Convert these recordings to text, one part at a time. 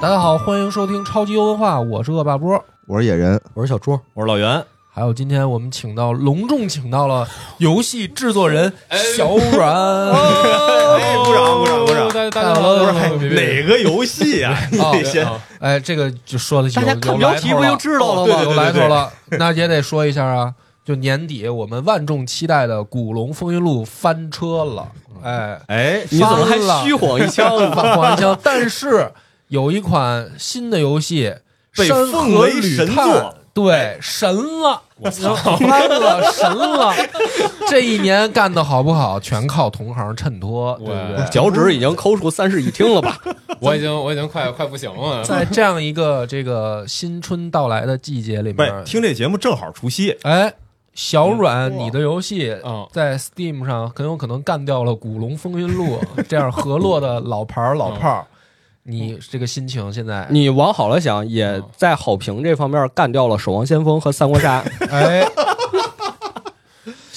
大家好，欢迎收听超级优文化，我是恶霸波，我是野人，我是小朱，我是老袁。还有今天我们请到隆重请到了游戏制作人小阮，哎，鼓掌鼓掌鼓掌！大大家好不是哪个游戏啊？你先哎，这个就说的有大家看标题不就知道了吗？有来头了，那也得说一下啊。就年底我们万众期待的《古龙风云录》翻车了，哎。哎，你怎么还虚晃一枪？虚晃一枪，但是有一款新的游戏被奉为神作。对，神了！我操，翻了，神了！这一年干的好不好，全靠同行衬托，对不对？脚趾已经抠出三室一厅了吧？我已经，我已经快快不行了。在这样一个这个新春到来的季节里面，听这节目正好除夕。哎，小软，你的游戏嗯，在 Steam 上很有可能干掉了《古龙风云录》这样河洛的老牌老炮。你这个心情现在，你往好了想，也在好评这方面干掉了《守望先锋》和《三国杀》。哎，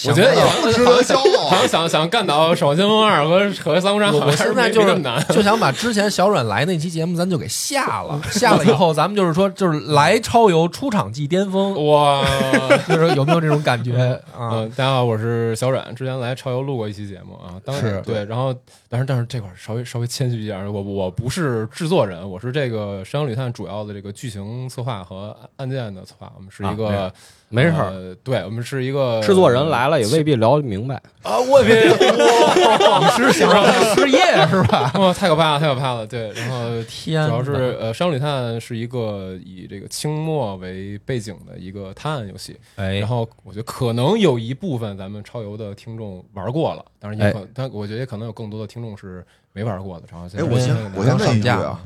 我觉得也不值得骄傲。好像想想干倒《守望先锋二》和和《三国杀》，我现在就是难，就想把之前小阮来那期节目咱就给下了，下了以后咱们就是说就是来超游出场即巅峰，哇，就是有没有这种感觉啊？大家好，我是小阮，之前来超游录过一期节目啊，当时对，然后但是但是这块稍微稍微谦虚一点，我我不是制作人，我是这个《山羊旅探》主要的这个剧情策划和案件的策划，我们是一个。没事儿，对我们是一个制作人来了也未必聊明白啊！我别，你是想让他失业是吧？哇，太可怕了，太可怕了！对，然后天，主要是呃，《商旅探》是一个以这个清末为背景的一个探案游戏，哎，然后我觉得可能有一部分咱们超游的听众玩过了，当然也可，但我觉得也可能有更多的听众是没玩过的。然后，哎，我先我先问一句啊。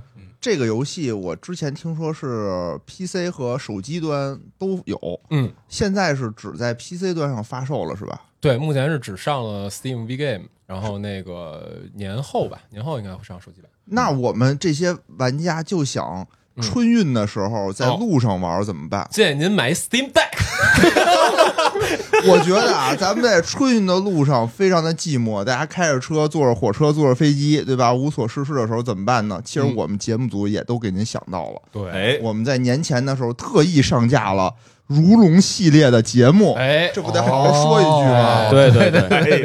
这个游戏我之前听说是 PC 和手机端都有，嗯，现在是只在 PC 端上发售了，是吧？对，目前是只上了 Steam V Game，然后那个年后吧，年后应该会上手机版。那我们这些玩家就想。春运的时候在路上玩怎么办？建议您买 Steam Deck。我觉得啊，咱们在春运的路上非常的寂寞，大家开着车、坐着火车、坐着飞机，对吧？无所事事的时候怎么办呢？其实我们节目组也都给您想到了。对，我们在年前的时候特意上架了。如龙系列的节目，哎，这不得好好说一句吗？对对对 对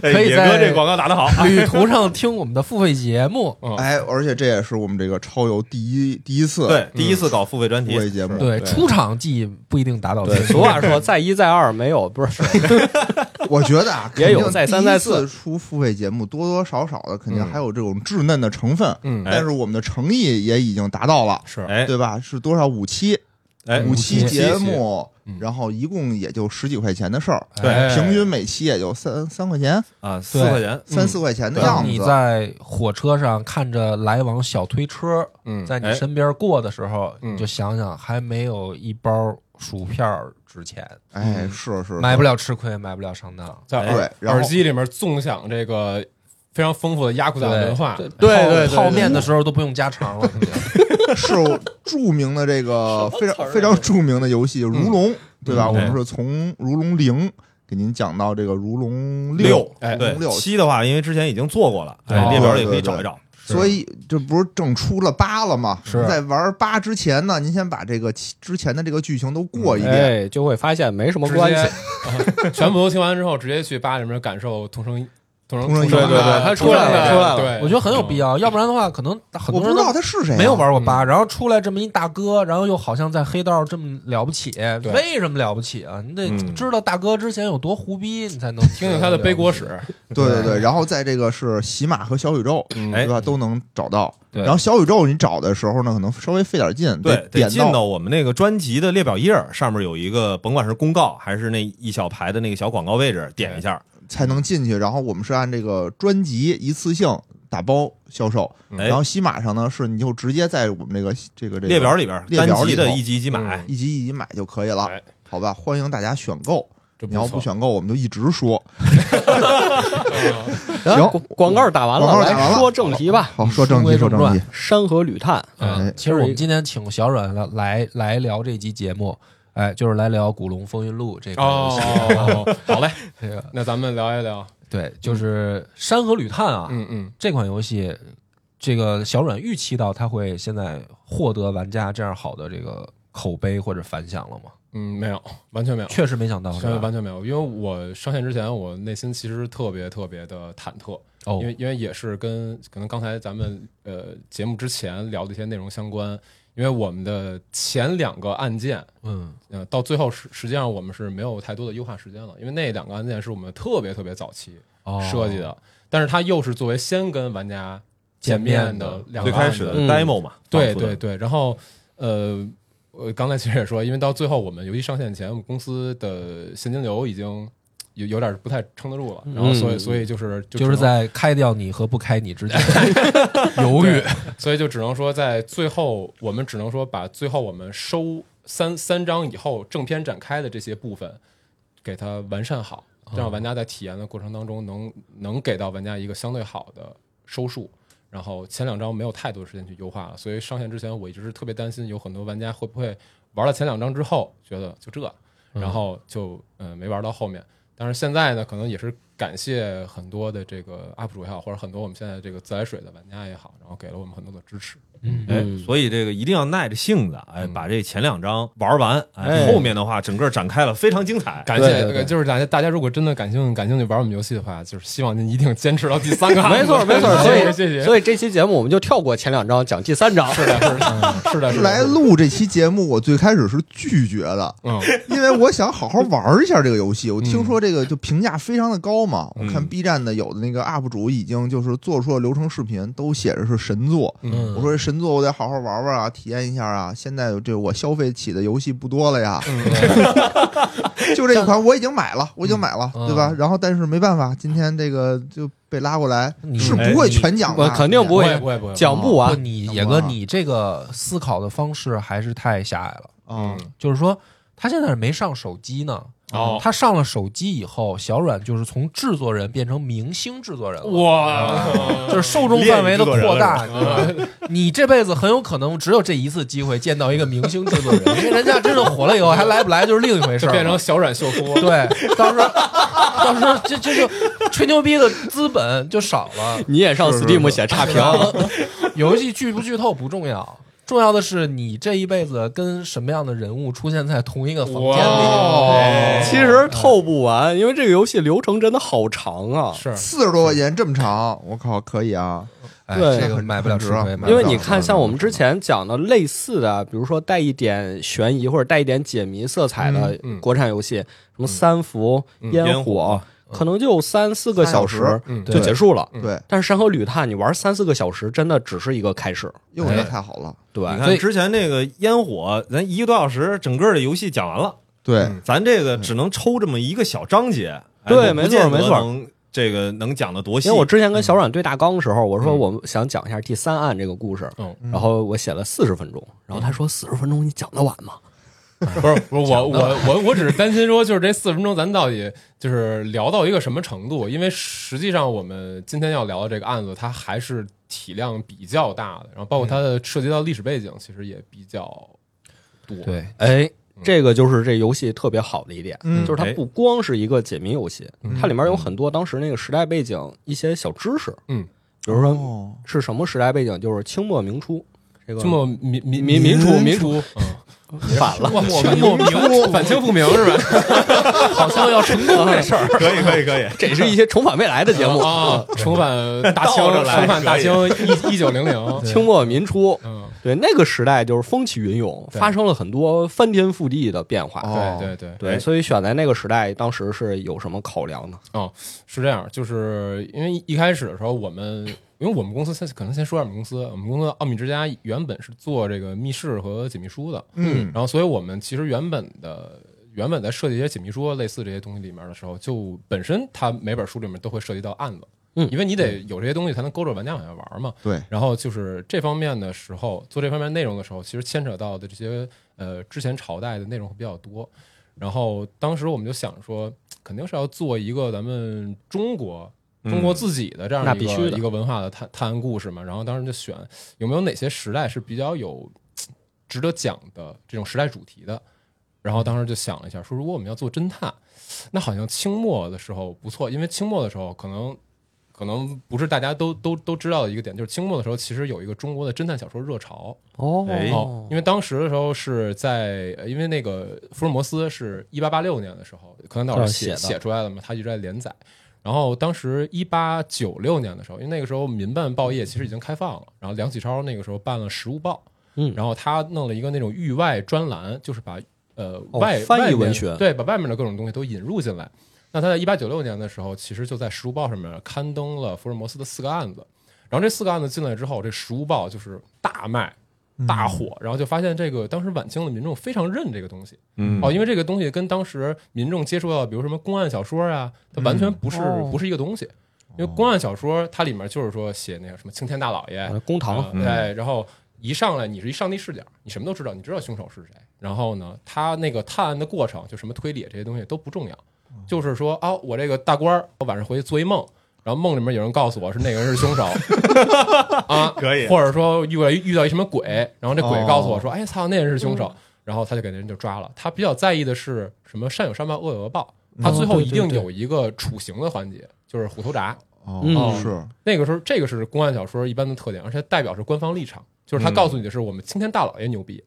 对，可以在这广告打得好，旅途上听我们的付费节目。哎，而且这也是我们这个超游第一第一次，对，第一次搞付费专题付费节目。对，出场即不一定达到。俗话说，再一再二没有不是。我觉得啊，也有再三再四出付费节目，多多少少的肯定还有这种稚嫩的成分。嗯，但是我们的诚意也已经达到了，是，对吧？是多少五期？哎，五期节目，然后一共也就十几块钱的事儿，对，平均每期也就三三块钱。啊，四块钱，三四块钱的样子。你在火车上看着来往小推车，嗯，在你身边过的时候，你就想想，还没有一包薯片值钱。哎，是是，买不了吃亏，买不了上当。在耳耳机里面纵享这个非常丰富的压库达文化，对对，泡面的时候都不用加肠了。是著名的这个非常非常著名的游戏《如龙》，对吧？我们是从《如龙零》给您讲到这个《如龙六》。哎，对，六七的话，因为之前已经做过了，列表里可以找一找。所以这不是正出了八了吗？是在玩八之前呢，您先把这个之前的这个剧情都过一遍，就会发现没什么关系。全部都听完之后，直接去八里面感受同声。对对对，他出来了，出来了。对，我觉得很有必要，要不然的话，可能很多人不知道他是谁，没有玩过八，然后出来这么一大哥，然后又好像在黑道这么了不起，为什么了不起啊？你得知道大哥之前有多胡逼，你才能听听他的背锅史。对对对，然后在这个是喜马和小宇宙，对吧？都能找到。然后小宇宙你找的时候呢，可能稍微费点劲，对，得进到我们那个专辑的列表页上面有一个，甭管是公告还是那一小排的那个小广告位置，点一下。才能进去，然后我们是按这个专辑一次性打包销售，然后西马上呢是你就直接在我们这个这个这个列表里边列表里的一级一级买，一级一级买就可以了，好吧？欢迎大家选购，你要不选购，我们就一直说。行，广告打完了，来说正题吧。好，说正题，说正题，《山河旅探》。嗯，其实我们今天请小阮来来来聊这集节目。哎，就是来聊《古龙风云录》这个游戏。哦，好嘞，这个那咱们聊一聊。对，就是《山河旅探》啊，嗯嗯，这款游戏这个小软预期到它会现在获得玩家这样好的这个口碑或者反响了吗？嗯，没有，完全没有，确实没想到，是吧？完全没有，因为我上线之前，我内心其实特别特别的忐忑，哦因为因为也是跟可能刚才咱们呃节目之前聊的一些内容相关，因为我们的前两个案件，嗯。呃，到最后实实际上我们是没有太多的优化时间了，因为那两个案件是我们特别特别早期哦设计的，但是它又是作为先跟玩家见面的两个最开始的嗯 demo 嘛，对对对，然后呃，我刚才其实也说，因为到最后我们游戏上线前，我们公司的现金流已经有有点不太撑得住了，然后所以嗯所以就是就就是在开掉你和不开你之间 犹豫。所以就只能说在最后，我们只能说把最后我们收三三章以后正片展开的这些部分给它完善好，让玩家在体验的过程当中能能给到玩家一个相对好的收束。然后前两章没有太多时间去优化了，所以上线之前我一直是特别担心，有很多玩家会不会玩了前两章之后觉得就这，然后就嗯、呃没玩到后面。但是现在呢，可能也是感谢很多的这个 UP 主也好，或者很多我们现在这个自来水的玩家也好，然后给了我们很多的支持。嗯哎嗯，所以这个一定要耐着性子，哎，嗯把这前两章玩完，哎，哎后面的话整个展开了，非常精彩。感谢，就是大家大家如果真的感兴趣感兴趣玩我们游戏的话，就是希望您一定坚持到第三个。没 错没错，所以谢谢谢谢。所以这期节目我们就跳过前两章，讲第三章。是的，是的，是的，是。来录这期节目，我最开始是拒绝的，嗯，因为我想好好玩一下这个游戏。我听说这个就评价非常的高嘛，嗯我看 B 站的有的那个 UP 主已经就是做出了流程视频，都写着是神作。嗯我说这神作我得好好玩玩啊，体验一下啊。现在这我消费起的游戏不多了呀，就这一款我已经买了，我已经买了，嗯对吧？然后但是没办法，今天这个就被拉过来，是不会全讲的，我肯定不不会会不会不会不，讲不完。你野哥，你这个思考的方式还是太狭隘了。嗯。就是说，他现在是没上手机呢。哦他上了手机以后，小阮就是从制作人变成明星制作人了。哇，就是受众范围的扩大，你这辈子很有可能只有这一次机会见到一个明星制作人，因为人家真的火了以后还来不来就是另一回事儿了。就变成小阮秀夫。对，到时候到时候这这就吹牛逼的资本就少了。你也上 Steam 写差评，游戏剧不剧透不重要，重要的是你这一辈子跟什么样的人物出现在同一个房间里。其实透不完，因为这个游戏流程真的好长啊。是四十多块钱这么长，我靠，可以啊！哎，对这个买不了吃亏，很值啊买不了因为你看，像我们之前讲的类似的，比如说带一点悬疑或者带一点解谜色彩的国产游戏，什么三伏、烟火可能就三四个小时嗯就结束了。嗯对，但是《山河旅探》你玩三四个小时，真的只是一个开始。哟，那太好了。对，你看之前那个烟火，咱一个多小时，整个的游戏讲完了，对，嗯咱这个只能抽这么一个小章节。哎对没错没错能这个能讲的多细。因为我之前跟小阮对大纲的时候，我说嗯我想讲一下第三案这个故事，嗯，然后我写了四十分钟，然后他说四十分钟你讲得完吗？不是不是我我我我只是担心说，就是这四十分钟咱到底就是聊到一个什么程度？因为实际上我们今天要聊的这个案子，它还是体量比较大的，然后包括它的涉及到历史背景，其实也比较多。对，哎，这个就是这游戏特别好的一点，嗯就是它不光是一个解谜游戏，嗯它里面有很多当时那个时代背景一些小知识，嗯，比如说哦。是什么时代背景，就是清末明初，这个清末民民民民初民民初，嗯，反了，哇，清末明初反清复明是吧？好像要成功这事儿。可以可以可以，这是一些重返未来的节目，啊，重返大清，重返大清一一九零零，清末民初。嗯，对，那个时代就是风起云涌，发生了很多翻天覆地的变化。哦对对对。对，所以选在那个时代，当时是有什么考量呢？是这样，就是因为一开始的时候，我们因为我们公司先可能先说下我们公司，我们公司奥秘之家原本是做这个密室和解密书的，嗯然后所以我们其实原本的原本在设计一些解密书类似这些东西里面的时候，就本身它每本书里面都会涉及到案子，嗯因为你得有这些东西才能勾着玩家往下玩嘛。对，然后就是这方面的时候，做这方面内容的时候，其实牵扯到的这些呃之前朝代的内容会比较多。然后当时我们就想说，肯定是要做一个咱们中国中国自己的这样一个、一个文化的探探案故事嘛。然后当时就选有没有哪些时代是比较有值得讲的这种时代主题的。然后当时就想了一下，说如果我们要做侦探，那好像清末的时候不错，因为清末的时候可能。可可能不是大家都都都知道的一个点，就是清末的时候，其实有一个中国的侦探小说热潮。哦因为当时的时候是在，呃因为那个福尔摩斯是一八八六年的时候，柯南道尔写写的写出来的嘛，他一直在连载。然后当时一八九六年的时候，因为那个时候民办报业其实已经开放了，然后梁启超那个时候办了《时务报》，嗯然后他弄了一个那种域外专栏，就是把呃哦外、翻译外文学对，把外面的各种东西都引入进来。那他在一八九六年的时候，其实就在《时务报》上面刊登了福尔摩斯的四个案子，然后这四个案子进来之后，这《时务报》就是大卖。大火，然后就发现这个当时晚清的民众非常认这个东西，嗯。哦，因为这个东西跟当时民众接触到，比如什么公案小说啊，它完全不是、哦。不是一个东西。因为公案小说它里面就是说写那个什么青天大老爷，呃公堂。啊对，然后一上来你是一上帝视角，你什么都知道，你知道凶手是谁。然后呢，他那个探案的过程，就什么推理这些东西都不重要，就是说啊，我这个大官儿，我晚上回去做一梦，然后梦里面有人告诉我是那个人是凶手 啊，可以或者说遇到一遇到一什么鬼，然后这鬼哦告诉我说，哎操，那人是凶手，然后他就给那人就抓了。他比较在意的是什么善有善报，恶有恶报，他最后一定有一个处刑的环节，就是虎头铡。哦嗯是那个时候，这个是公安小说一般的特点，而且代表是官方立场，就是他告诉你的是我们青天大老爷牛逼，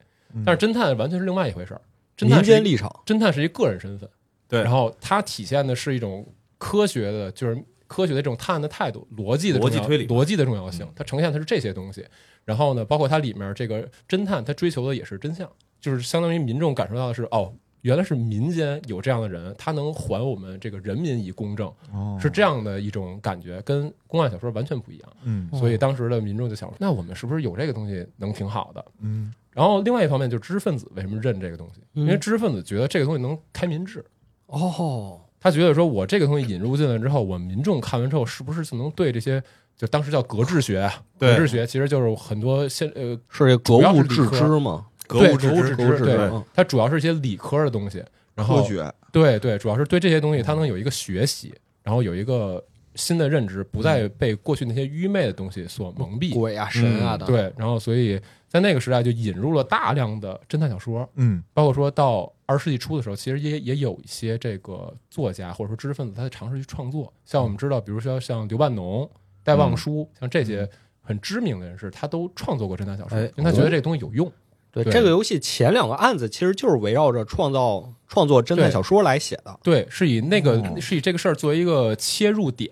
但是侦探完全是另外一回事儿。侦民探是一间立场，侦探是一个人身份，对然后它体现的是一种科学的，就是科学的这种探案的态度、逻辑的重要逻辑推理逻辑的重要性，它呈现的是这些东西。然后呢，包括它里面这个侦探，他追求的也是真相，就是相当于民众感受到的是，哦，原来是民间有这样的人，他能还我们这个人民以公正，哦是这样的一种感觉，跟公案小说完全不一样。嗯所以当时的民众就想说，那我们是不是有这个东西能挺好的？嗯然后另外一方面就是知识分子为什么认这个东西？嗯因为知识分子觉得这个东西能开民智，哦，他觉得说我这个东西引入进来之后，我们民众看完之后是不是就能对这些就当时叫格致学啊？格致学其实就是很多现呃是这格物致知嘛？格物致知格物致知，对它主要是一些理科的东西，然后科学对对，主要是对这些东西它能有一个学习，然后有一个新的认知，不再被过去那些愚昧的东西所蒙蔽。鬼啊神啊的，对，然后所以在那个时代就引入了大量的侦探小说，嗯。包括说到二十世纪初的时候，其实也也有一些这个作家或者说知识分子，他在尝试去创作。像我们知道，比如说像刘半农、戴望舒，像这些很知名的人士，他都创作过侦探小说，哎因为他觉得这个东西有用。对，对这个游戏前两个案子其实就是围绕着创造创作侦探小说来写的。对，是以那个、哦是以这个事儿作为一个切入点，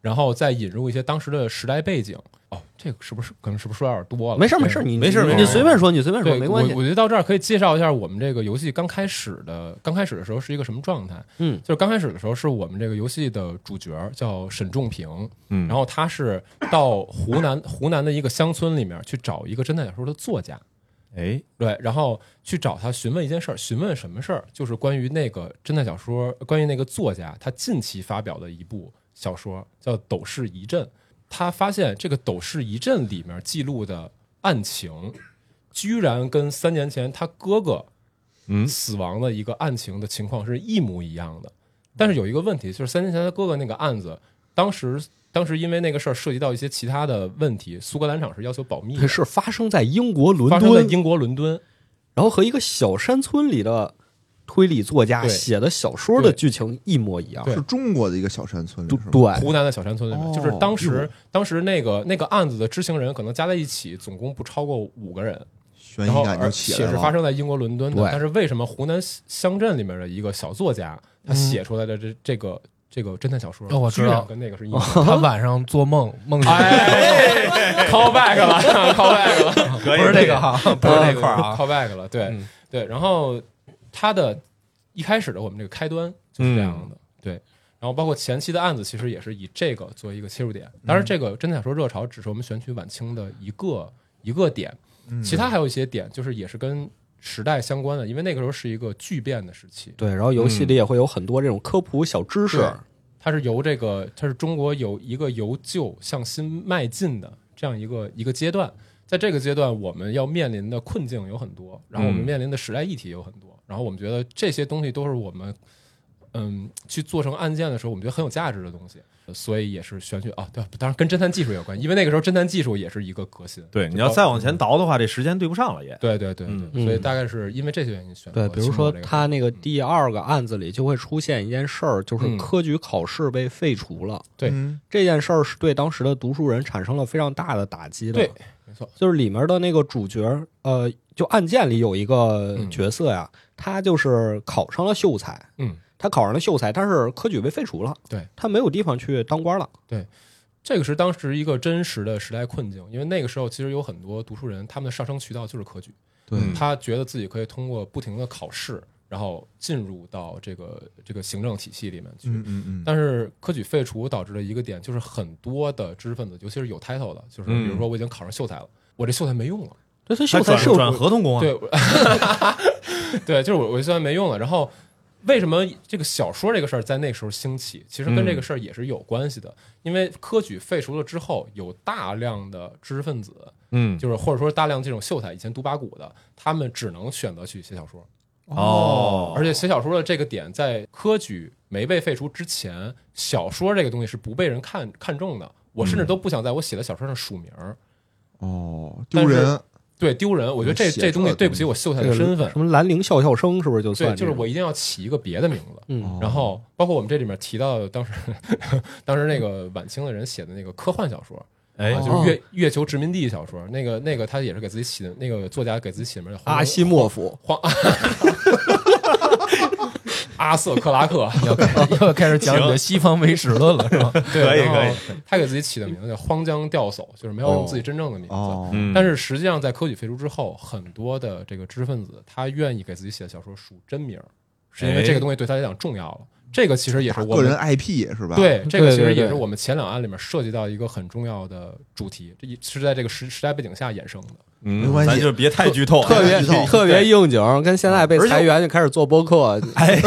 然后再引入一些当时的时代背景。哦，这个是不是可能是不是说有点多了？没事没事，你你你没事没事随便说，你随便说，没关系我。我觉得到这儿可以介绍一下我们这个游戏刚开始的，刚开始的时候是一个什么状态？嗯，就是刚开始的时候是我们这个游戏的主角叫沈仲平，嗯然后他是到湖南湖南的一个乡村里面去找一个侦探小说的作家，哎，对，然后去找他询问一件事儿，询问什么事儿？就是关于那个侦探小说，关于那个作家他近期发表的一部小说叫《斗士一阵》，他发现这个《斗士一阵》里面记录的案情，居然跟三年前他哥哥嗯死亡的一个案情的情况是一模一样的。但是有一个问题，就是三年前他哥哥那个案子，当时当时因为那个事儿涉及到一些其他的问题，苏格兰场是要求保密的，是发生在英国伦敦，发生在英国伦敦。然后和一个小山村里的推理作家对写的小说的剧情一模一样。对是中国的一个小山村里是吧？对对，湖南的小山村里面，哦就是当时当时那个那个案子的知情人可能加在一起总共不超过五个人，悬疑感然后而就起来了。且是发生在英国伦敦的对。但是为什么湖南乡镇里面的一个小作家他写出来的这这个这个侦探小说，哦我知道跟那个是一 样？他晚上做梦，梦见哎，call back 了，call back 了，不是这个哈，不是这块儿啊。call back 了，对嗯对。然后他的一开始的我们这个开端就是这样的，对。然后包括前期的案子，其实也是以这个作为一个切入点。当然，这个侦探小说热潮只是我们选取晚清的一个一个点，嗯其他还有一些点，就是也是跟时代相关的，因为那个时候是一个巨变的时期。对，然后游戏里也会有很多这种科普小知识。对它是由这个，它是中国有一个由旧向新迈进的这样一个一个阶段。在这个阶段，我们要面临的困境有很多，然后我们嗯面临的时代议题有很多，然后我们觉得这些东西都是我们嗯去做成案件的时候，我们觉得很有价值的东西。所以也是玄学啊。对，当然跟侦探技术有关，因为那个时候侦探技术也是一个革新。对，你要再往前倒的话，这时间对不上了也。对对对对，嗯所以大概是因为这些原因选对，比如说他那个第二个案子里就会出现一件事儿，就是嗯科举考试被废除了。对嗯这件事儿是对当时的读书人产生了非常大的打击的。对，没错，就是里面的那个主角，呃，就案件里有一个嗯角色呀，他就是考上了秀才，嗯，他考上了秀才，但是科举被废除了，对他没有地方去当官了。对这个是当时一个真实的时代困境，因为那个时候其实有很多读书人，他们的上升渠道就是科举，对嗯他觉得自己可以通过不停的考试，然后进入到这个这个行政体系里面去。嗯嗯嗯，但是科举废除导致了一个点，就是很多的知识分子，尤其是有 title 的，就是比如说我已经考上秀才了，我这秀才没用了，对，他他秀才是转转合同工啊，对，对，就是我我秀才没用了。然后为什么这个小说这个事儿在那时候兴起？其实跟这个事儿也是有关系的，因为科举废除了之后，有大量的知识分子，嗯，就是或者说大量这种秀才，以前读八股的，他们只能选择去写小说。哦，而且写小说的这个点，在科举没被废除之前，小说这个东西是不被人看看重的。我甚至都不想在我写的小说上署名儿，哦，但是丢人，对丢人。我觉得这这东西对不起我秀才的身份什。么兰陵笑笑生，是不是就对，算？就是我，一定要起一个别的名字。嗯，然后包括我们这里面提到当时当时那个晚清的人写的那个科幻小说，哎啊，就是月月球殖民地小说，那个那个他也是给自己起的，那个作家给自己起的名叫阿西莫夫，黄阿瑟克拉克，要开要开始讲你的西方唯史论了，是吧？对，可以可以他给自己起的名字叫荒江钓叟，就是没有用自己真正的名字。哦，嗯，但是实际上，在科举废除之后，很多的这个知识分子，他愿意给自己写的小说署真名，是因为哎这个东西对他来讲重要了。这个其实也是我个人们 IP 是吧？，对这个其实也是我们前两案里面涉及到一个很重要的主题，这一是在这个时时代背景下衍生的。嗯没关系咱就别太剧透，特别剧透特别应景，跟现在被裁员就开始做播客，哎，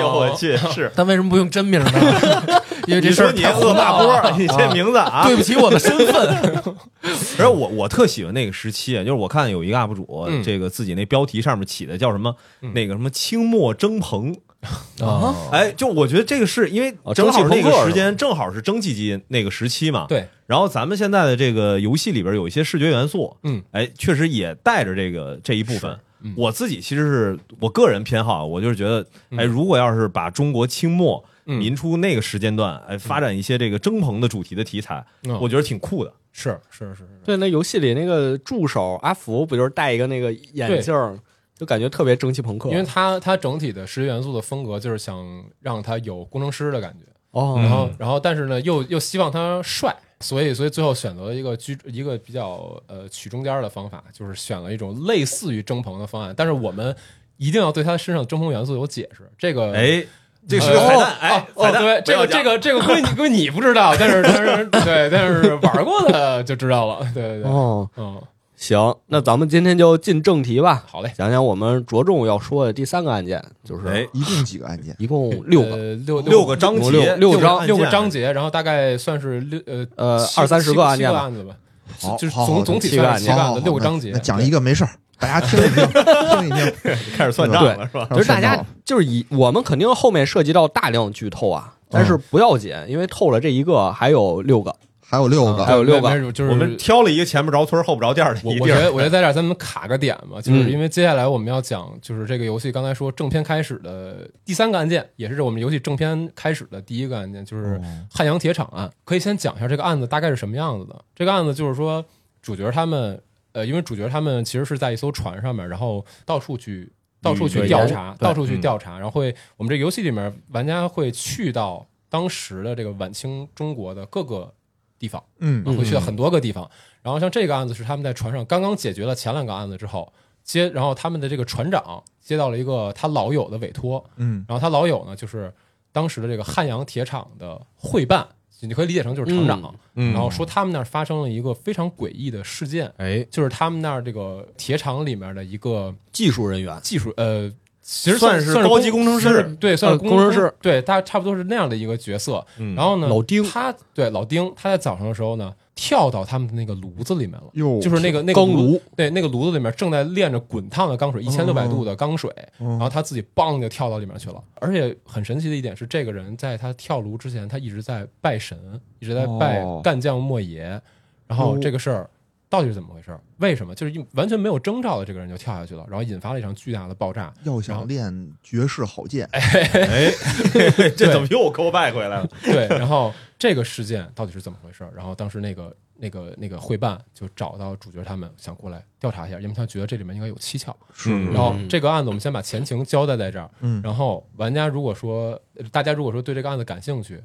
呦我去，是 但为什么不用真名呢？因为这你说你事儿太恶霸波，你这名字啊，对不起我的身份。而且我我特喜欢那个时期啊，就是我看有一个 UP 主，嗯这个自己那标题上面起的叫什么，嗯那个什么清末蒸棚，啊，哎，就我觉得这个是因为哦正好那个时间正好是蒸汽机那个时期嘛，。对，然后咱们现在的这个游戏里边有一些视觉元素，嗯，哎，确实也带着这个这一部分。嗯。我自己其实是我个人偏好，我就是觉得，哎，如果要是把中国清末嗯。民初那个时间段，哎，发展一些这个蒸棚的主题的题材，嗯。我觉得挺酷的。是是是是，对，那游戏里那个助手阿福不就是戴一个那个眼镜儿，就感觉特别蒸汽朋克。因为它它整体的视觉元素的风格就是想让它有工程师的感觉，哦，然后然后但是呢又又希望他帅，所以所以最后选择了一个居一个比较呃取中间的方法，就是选了一种类似于蒸棚的方案，但是我们一定要对他身上的蒸棚元素有解释。这个哎，这是呃个彩蛋，哎，哦彩蛋，对，这个这个这个归你归你不知道，但是但是 对，但是玩过的就知道了，对对对，哦，嗯，行，那咱们今天就进正题吧，好嘞，讲讲我们着重要说的第三个案件，就是哎，一共几个案件？一共六个，呃六六个章节，六六章六个章节，然后大概算是六呃呃二三十个案件吧七个案子吧，好就是总总体七个案件算七个案子，六个章节，讲一个没事儿，大家听一听，听一听。开始算账了是吧？就是大家就是以我们肯定后面涉及到大量剧透啊，但是不要紧，因为透了这一个还有六个，还有六个，还有六个就是我们挑了一个前不着村后不着店的我一地儿，我觉得我觉得在这儿咱们卡个点吧，就是嗯因为接下来我们要讲就是这个游戏刚才说正片开始的第三个案件，也是我们游戏正片开始的第一个案件，就是汉阳铁厂案。可以先讲一下这个案子大概是什么样子的。这个案子就是说主角他们呃，因为主角他们其实是在一艘船上面，然后到处去。到处去调查，到处去嗯调查，然后会我们这个游戏里面玩家会去到当时的这个晚清中国的各个地方，嗯。嗯会去到很多个地方。然后像这个案子是他们在船上刚刚解决了前两个案子之后，接然后他们的这个船长接到了一个他老友的委托，嗯。然后他老友呢就是当时的这个汉阳铁厂的会办，你可以理解成就是厂长。嗯。然后说他们那儿发生了一个非常诡异的事件，哎，就是他们那儿这个铁厂里面的一个技术人员，技术呃其实算是是高级工程师对，算是呃工程师，对，他差不多是那样的一个角色。嗯然后呢，老丁他对老丁，他在早上的时候呢，跳到他们的那个炉子里面了，哟，就是那个那个钢炉，对，那个炉子里面正在炼着滚烫的钢水，一千六百度的钢水，嗯然后他自己梆就跳到里面去了。而且很神奇的一点是，这个人在他跳炉之前，他一直在拜神，一直在拜哦干将莫邪。然后这个事儿到底是怎么回事？为什么就是一完全没有征兆的这个人就跳下去了，然后引发了一场巨大的爆炸？要想练绝世好剑，哎，这怎么又 call back 回来了？对，然后这个事件到底是怎么回事？然后当时那个那个那个会办就找到主角他们，想过来调查一下，因为他觉得这里面应该有蹊跷。是嗯然后这个案子我们先把前情交代在这儿，嗯然后玩家如果说呃大家如果说对这个案子感兴趣，呃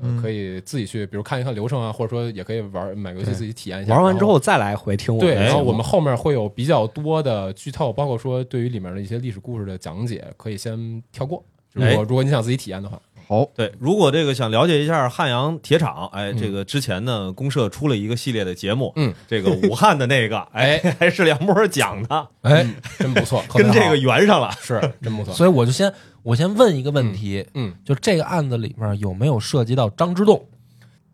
嗯可以自己去，比如看一看流程啊，或者说也可以玩买个游戏自己体验一下。玩完之后后再来回听我对，们对然后我们后面会有比较多的剧透，包括说对于里面的一些历史故事的讲解，可以先跳过。如果哎如果你想自己体验的话，好，对，如果这个想了解一下汉阳铁厂，哎，嗯这个之前呢，公社出了一个系列的节目，嗯，这个武汉的那个，哎，还是梁波讲的，哎，真不错，跟这个圆上了。是真不错。所以我就先我先问一个问题，嗯，就这个案子里面有没有涉及到张之洞？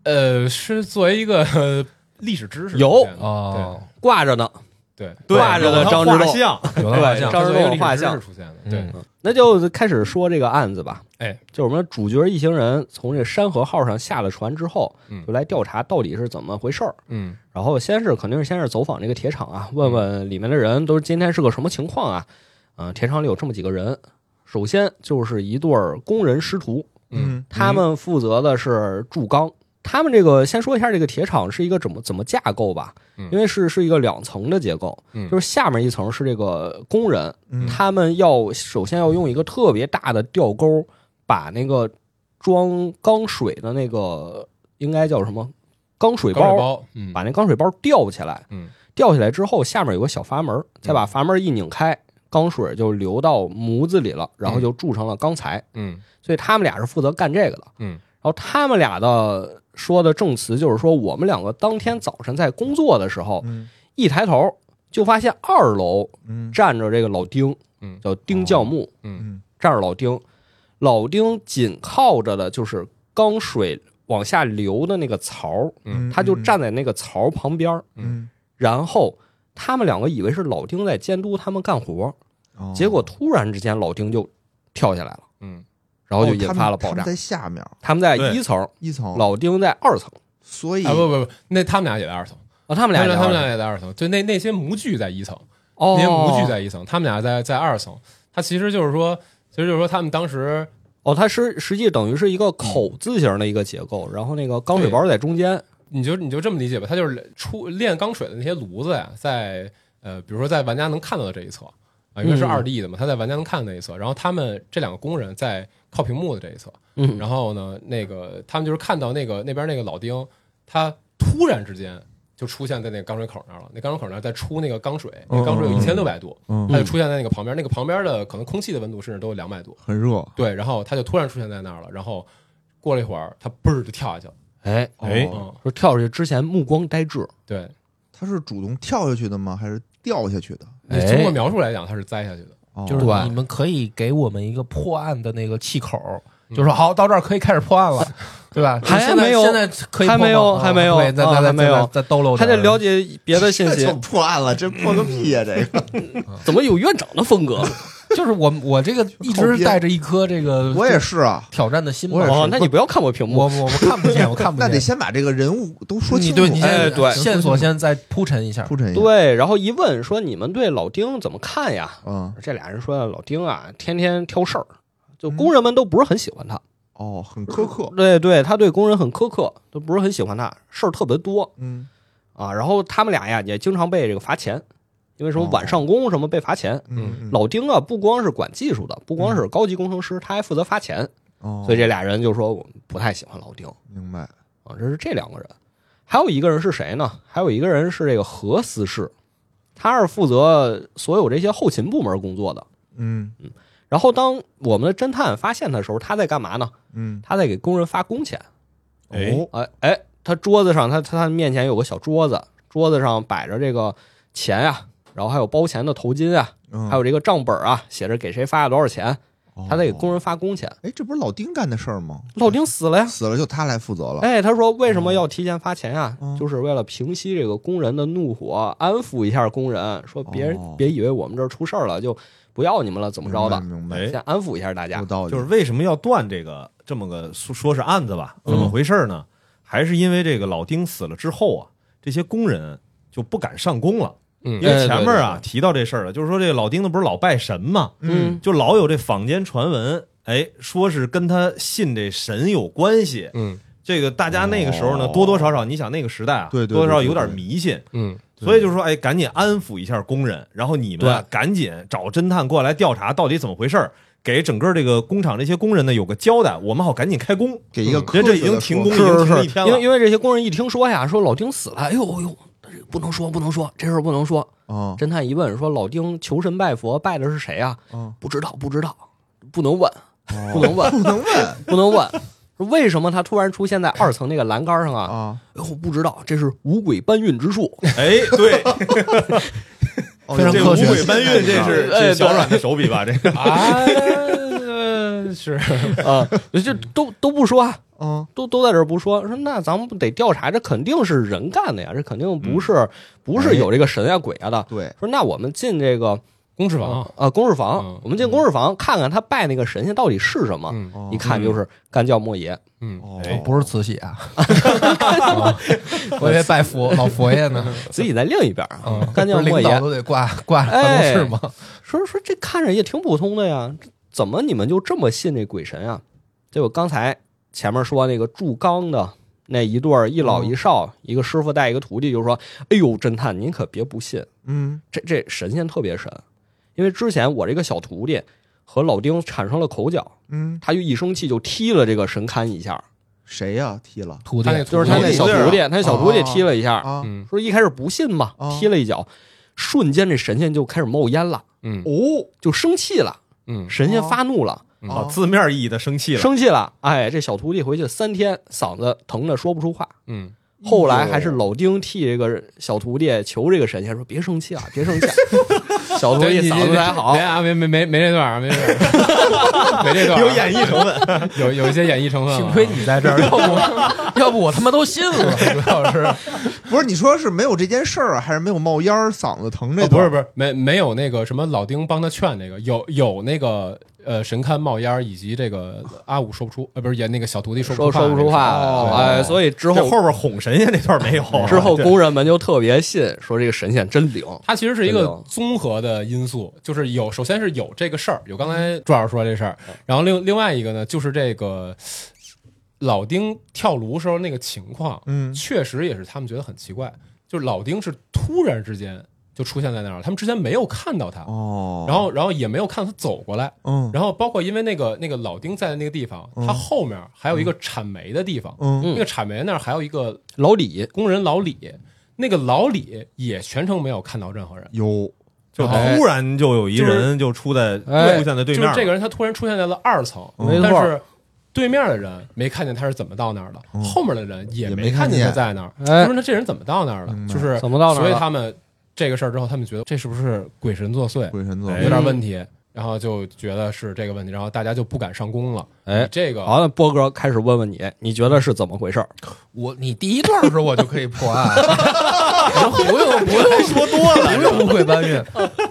呃，是作为一个呃历史知识有啊哦，挂着呢，对对，挂着的张之洞画像，对有的像张之洞画像出现的，对，嗯那就开始说这个案子吧。哎，就我们主角一行人从这山河号上下了船之后，嗯就来调查到底是怎么回事儿。嗯然后先是肯定是先是走访这个铁厂啊，问问里面的人都是今天是个什么情况啊？嗯、铁厂里有这么几个人，首先就是一对儿工人师徒，嗯。他们负责的是铸钢。他们这个先说一下这个铁厂是一个怎么怎么架构吧嗯，因为是是一个两层的结构，嗯。就是下面一层是这个工人，嗯。他们要首先要用一个特别大的吊钩把那个装钢水的那个应该叫什么钢水包，高水包，嗯，把那钢水包吊起来，嗯。吊起来之后下面有个小阀门，再把阀门一拧开，钢水就流到模子里了，然后就铸成了钢材。嗯。所以他们俩是负责干这个的。嗯。然后他们俩的说的证词就是说，我们两个当天早晨在工作的时候，嗯。一抬头就发现二楼嗯。站着这个老丁，嗯。叫丁教木，嗯。嗯站着老丁，老丁紧靠着的就是钢水往下流的那个槽，嗯。他就站在那个槽旁边儿，嗯，然后他们两个以为是老丁在监督他们干活，哦。结果突然之间老丁就跳下来了，嗯。然后就引发了爆炸。他们在下面他们在对。一层，一层，老丁在二层。所以啊不不不，那他们俩也在二层，啊，他们俩他们俩他们俩俩也在二层，就那那些模具在一层，哦。那些模具在一层，他们俩在在二层。他其实就是说，其实就是说他们当时哦，它是实际等于是一个口字形的一个结构，然后那个钢水包在中间，你就你就这么理解吧，它就是出炼钢水的那些炉子呀，在呃，比如说在玩家能看到的这一侧啊，因为是嗯。二 D 的嘛，他在玩家能看的那一侧，然后他们这两个工人在靠屏幕的这一侧，嗯，然后呢，那个他们就是看到那个那边那个老丁，他突然之间就出现在那个钢水口那儿了，那钢水口那儿在出那个钢水，那钢水有嗯一千六百度，嗯他就出现在那个旁边，那个旁边的可能空气的温度甚至都有两百度，很热，对，然后他就突然出现在那儿了，然后过了一会儿，他嘣儿就跳下去了，哎，哎说跳下去之前目光呆滞，对，他是主动跳下去的吗？还是掉下去的？你通过描述来讲，他是栽下去的。哦就是你们可以给我们一个破案的那个气口，就说好到这儿可以开始破案了，对吧？还现在没有现在可以还没有还没有对再再再啊还没有再再兜漏还，得了解别的信息，破案了，这破个屁呀！这个 怎么有院长的风格？就是我我这个一直带着一颗这个我也是啊，挑战的心吧我也是哦，那你不要看我屏幕我，我我看不见，我看不见。那得先把这个人物都说清楚。你对你先哎对线索先再铺陈一下。铺陈一下。对，然后一问说你们对老丁怎么看呀？嗯，这俩人说老丁啊，天天挑事儿，就工人们都不是很喜欢他。哦，很苛刻。对对，他对工人很苛刻，都不是很喜欢他，事儿特别多嗯，啊。然后他们俩呀也经常被这个罚钱，因为什么哦晚上工什么被罚钱。嗯，嗯老丁啊，不光是管技术的，不光是高级工程师，他还负责发钱，哦，所以这俩人就说我们不太喜欢老丁明白。啊。这是这两个人，还有一个人是谁呢？还有一个人是这个何思士，他是负责所有这些后勤部门工作的。嗯嗯然后当我们的侦探发现他的时候，他在干嘛呢？嗯，他在给工人发工钱。哎哦，哎哎，他桌子上，他他他面前有个小桌子，桌子上摆着这个钱呀、然后还有包钱的头巾啊，嗯还有这个账本啊，写着给谁发了多少钱，他得给工人。发工钱。哎，这不是老丁干的事儿吗？老丁死了呀，死了就他来负责了。哎，他说为什么要提前发钱呀、嗯就是为了平息这个工人的怒火，安抚一下工人，说别、哦别以为我们这儿出事儿了就不要你们了，怎么着的，明白？哎明白先安抚一下大家有。道理。就是为什么要断这个这么个说说是案子吧？嗯怎么回事呢？还是因为这个老丁死了之后啊，这些工人就不敢上工了。嗯因为前面啊提到这事儿了，就是说这老丁子不是老拜神嘛，嗯。就老有这坊间传闻，哎，说是跟他信这神有关系。嗯。这个大家那个时候呢，哦。多多少少，你想那个时代啊，对对对多多少少有点迷信，嗯。所以就是说，哎，赶紧安抚一下工人，然后你们啊赶紧找侦探过来调查到底怎么回事儿，给整个这个工厂这些工人呢有个交代，我们好赶紧开工。给一个人这已科学的经停工，已经一天了。因为因为这些工人一听说呀，说老丁死了，哎呦哎呦，不能说不能说，这事儿不能说。啊侦探一问说老丁求神拜佛拜的是谁啊？嗯，不知道不知道，不能问，哦不能问不能问不能问。为什么他突然出现在二层那个栏杆上啊？啊。哎呦，不知道，这是五鬼搬运之术。哎，对，哦非常科学这五鬼搬运，这是这小阮的手笔吧？这个 啊，呃是啊，这都都不说啊，嗯都都在这儿不说，说那咱们不得调查，这肯定是人干的呀，这肯定不是、不是有这个神呀鬼呀的。对，说那我们进这个公事房，啊公事房，嗯我们进公事房看看他拜那个神仙到底是什么。嗯哦一看就是干教莫邪，嗯哦哎不是慈禧啊，我以为拜佛老佛爷呢。慈禧在另一边啊，嗯，干教莫邪。都得挂挂办公室吗？说说这看着也挺普通的呀，怎么你们就这么信这鬼神啊？结果刚才前面说那个铸钢的那一对儿一老一少，一个师傅带一个徒弟，就说：“哎呦，侦探您可别不信，嗯。这这神仙特别神，因为之前我这个小徒弟和老丁产生了口角，嗯，他就一生气就踢了这个神龛一下，谁呀？踢了徒弟就是他那小徒弟，啊他那小徒弟踢了一下，啊？嗯。说一开始不信嘛啊，踢了一脚，瞬间这神仙就开始冒烟了，嗯。哦。就生气了，嗯。神仙发怒了。啊，字面意义的生气了。生气了，哎，这小徒弟回去三天嗓子疼的说不出话。嗯后来还是老丁替这个小徒弟求这个神仙说：“别生气啊，别生气啊。”小徒弟嗓子还好没，啊，没没没没这段啊，没这段，没这段啊，有演绎成分，有有一些演绎成分啊。幸亏你在这儿，要不要不我他妈都信了。主要是不是你说是没有这件事儿啊，还是没有冒烟、嗓子疼这哦，段？不是不是，没没有那个什么老丁帮他劝那个，有有那个呃神龛冒烟儿，以及这个阿武说不出，呃不是演那个小徒弟说说不出话说不出话来哦了。哎，所以之后后边哄神仙那段没有。之后工人们就特别信，说这个神仙真灵。它其实是一个综合的因素，就是有首先是有这个事儿，有刚才朱老师说这事儿，然后另另外一个呢，就是这个老丁跳炉时候那个情况，嗯确实也是他们觉得很奇怪，就是老丁是突然之间就出现在那儿了，他们之前没有看到他，哦，然后然后也没有看他走过来，嗯。然后包括因为那个那个老丁在的那个地方，嗯。他后面还有一个产煤的地方，嗯。那个产煤那儿还有一个老李。工人老李，那个老李也全程没有看到任何人。有就哎突然就有一人就出在哎出现在对面了，就是这个人他突然出现在了二层，但是对面的人没看见他是怎么到那儿的，嗯。后面的人也也没没看见他在那儿。哎。他说：“那这人怎么到那儿了明？”白就是怎么到那所以他们这个事儿之后，他们觉得这是不是鬼神作祟，鬼神作祟有，点问题，然后就觉得是这个问题，然后大家就不敢上工了。哎这个好，那波哥开始问问你，你觉得是怎么回事儿？我你第一段的时候我就可以破案，不用不用说多了，不用误会搬运。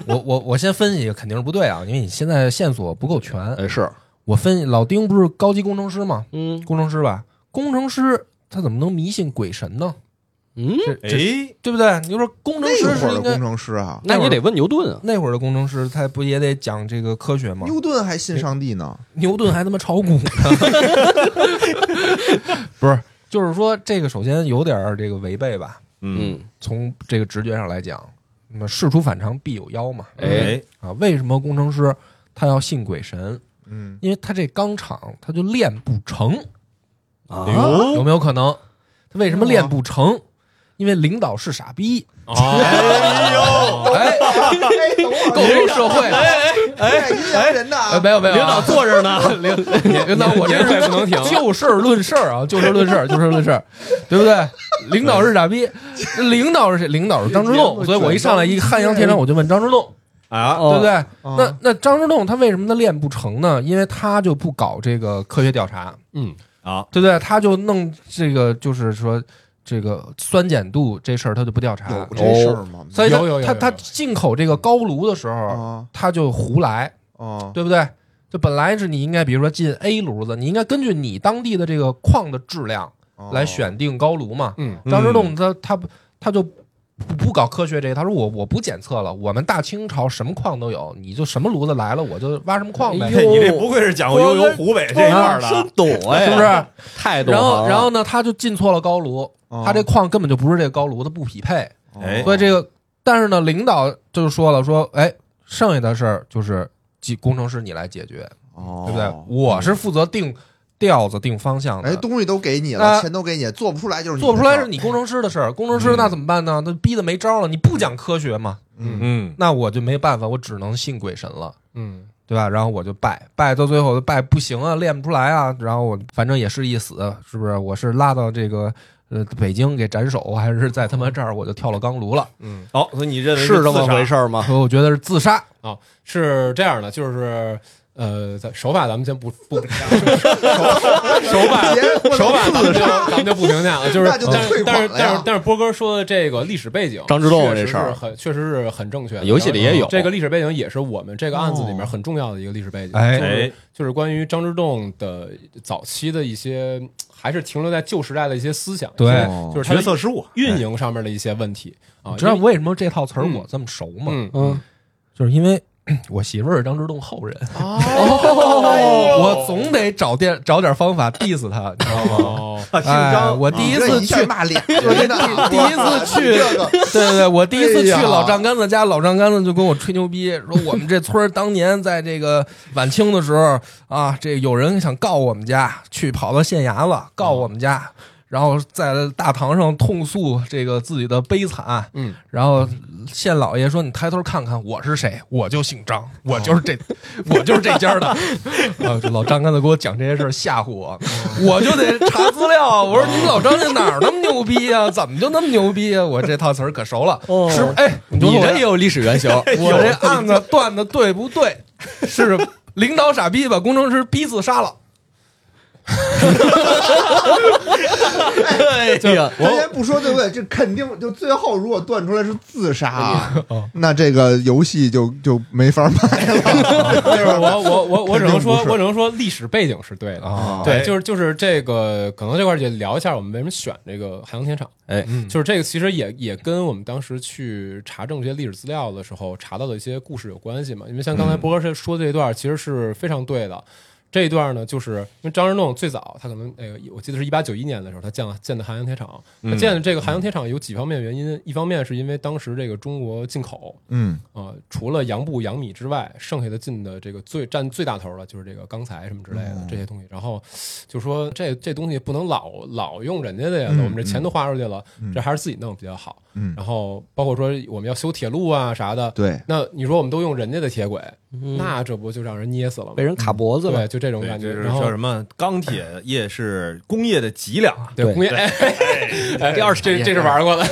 我我我先分析，肯定是不对啊，因为你现在线索不够全。哎，是，我分析老丁不是高级工程师吗？嗯工程师吧，工程师他怎么能迷信鬼神呢？嗯，哎，对不对？你就说工程师是应该会儿的工程师啊，那你得问牛顿啊。那会儿的工程师，他不也得讲这个科学吗？牛顿还信上帝呢，牛顿还他妈炒股呢，不是？就是说这个首先有点这个违背吧？嗯，嗯，从这个直觉上来讲，那么事出反常必有妖嘛。哎，啊，为什么工程师他要信鬼神？嗯，因为他这钢厂他就炼不成，啊有没有可能？他为什么炼不成？因为领导是傻逼，哦，哎呦，哎，构筑社会，哎，阴阳人呐，呃，没有没有啊，领导坐着呢，领领导，我这年会是不能停就事论事儿啊，就事论事儿，就事论事儿，对不对？领导是傻逼，领导是谁？领导是张之洞，所以我一上来一汉阳铁厂，我就问张之洞，啊，哦对不对？哦那那张之洞他为什么他练不成呢？因为他就不搞这个科学调查，嗯，啊，对不对？他就弄这个，就是说这个酸碱度这事儿他就不调查有，这事儿吗？所以他他他进口这个高炉的时候，啊。他就胡来，啊。对不对？就本来是你应该，比如说进 A 炉子，你应该根据你当地的这个矿的质量哦。来选定高炉嘛。嗯，张之洞他他他就不不搞科学这个，他说我我不检测了，我们大清朝什么矿都有，你就什么炉子来了我就挖什么矿呗，你这不愧是讲过悠悠湖北这一块儿的真啊，懂哎，是不是？太懂然后然后呢，他就进错了高炉，哦。他这矿根本就不是这个高炉，它不匹配，哎所以这个但是呢，领导就说了说，哎，剩下的事儿就是技工程师你来解决，哦。对不对？我是负责定调子、定方向的。哎，东西都给你了，啊钱都给你，做不出来就是你做不出来是你工程师的事儿，工程师那怎么办呢？那逼得没招了，你不讲科学嘛，嗯嗯，那我就没办法，我只能信鬼神了，嗯，对吧？然后我就拜拜，到最后拜不行啊，练不出来啊，然后我反正也是一死，是不是？我是拉到这个呃北京给斩首，还是在他妈这儿我就跳了钢炉了？嗯，好，所以你认为是这么回事？吗？所 以我觉得是自杀啊。是这样的，就是呃，在手法咱们先不不评价 手法手法咱们就咱们就不评价了，就是就但是但是但是但是波哥说的这个历史背景，张之洞确实这事儿是很确实是很正确的，游戏里也有。这个历史背景，也是我们这个案子里面很重要的一个历史背景，哎。就是哎就是关于张之洞的早期的一些，还是停留在旧时代的一些思想，对就是他的角色失误，运营上面的一些问题。啊，你知道因为为什么这套词儿我这么熟吗？嗯。嗯，就是因为 我媳妇儿是张之洞后人，哦 我总得找点找点方法 diss 他，你知道吗？哦，啊，姓哎，张，我第一次去下骂俩人呢，第一次去对对对，我第一次去哎呀老丈杆子家，老丈杆子就跟我吹牛逼，说我们这村儿当年在这个晚清的时候啊，这有人想告我们家，去跑到县衙了，告我们家。然后在大堂上痛诉这个自己的悲惨，嗯，然后县老爷说：“你抬头看看我是谁，我就姓张，我就是这，我就是这家的。”啊，这老张刚才给我讲这些事儿吓唬我，我就得查资料。我说：“你们老张家哪儿那么牛逼啊、怎么就那么牛逼啊、我这套词儿可熟了，哦是不是？哎，你这也有历史原型，我这案子断的对不对？是领导傻逼把工程师逼自杀了。哎呀，咱先不说对不对，这肯定就最后如果断出来是自杀那这个游戏就就没法卖了。就是我我我我只能说我只能说历史背景是对的。啊对，就是就是这个，可能这块儿就聊一下我们为什么选这个海洋铁厂。哎，就是这个其实也也跟我们当时去查证这些历史资料的时候查到的一些故事有关系嘛。因为像刚才波哥是说的这一段，其实是非常对的。这一段呢，就是因为张之洞最早，他可能那个我记得是一八九一年的时候，他建了建的汉阳铁厂。他建的这个汉阳铁厂有几方面原因，一方面是因为当时这个中国进口嗯，啊、除了洋布、洋米之外，剩下的进的这个最占最大头的就是这个钢材什么之类的、哦这些东西。然后就说这这东西不能老老用人家的呀，嗯我们这钱都花出去了，这还是自己弄比较好。嗯然后包括说我们要修铁路啊啥的，对，那你说我们都用人家的铁轨，嗯那这不就让人捏死了吗？被人卡脖子了对，，就这种感觉。就是然后说什么钢铁业是工业的脊梁啊，对对工业，哎，哎第二这这是玩过的，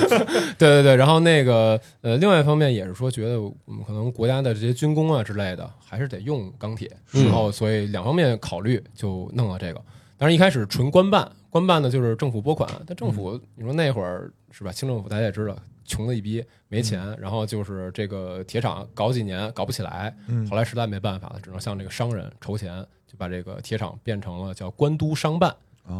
对对对。然后那个呃，另外一方面也是说，觉得我们可能国家的这些军工啊之类的，还是得用钢铁，嗯然后所以两方面考虑就弄了这个。当然一开始纯官办，官办呢就是政府拨款，但政府你说那会儿是吧？清政府大家也知道，穷的一逼，没钱，然后就是这个铁厂搞几年搞不起来，嗯后来实在没办法了，只能向这个商人筹钱，就把这个铁厂变成了叫官督商办。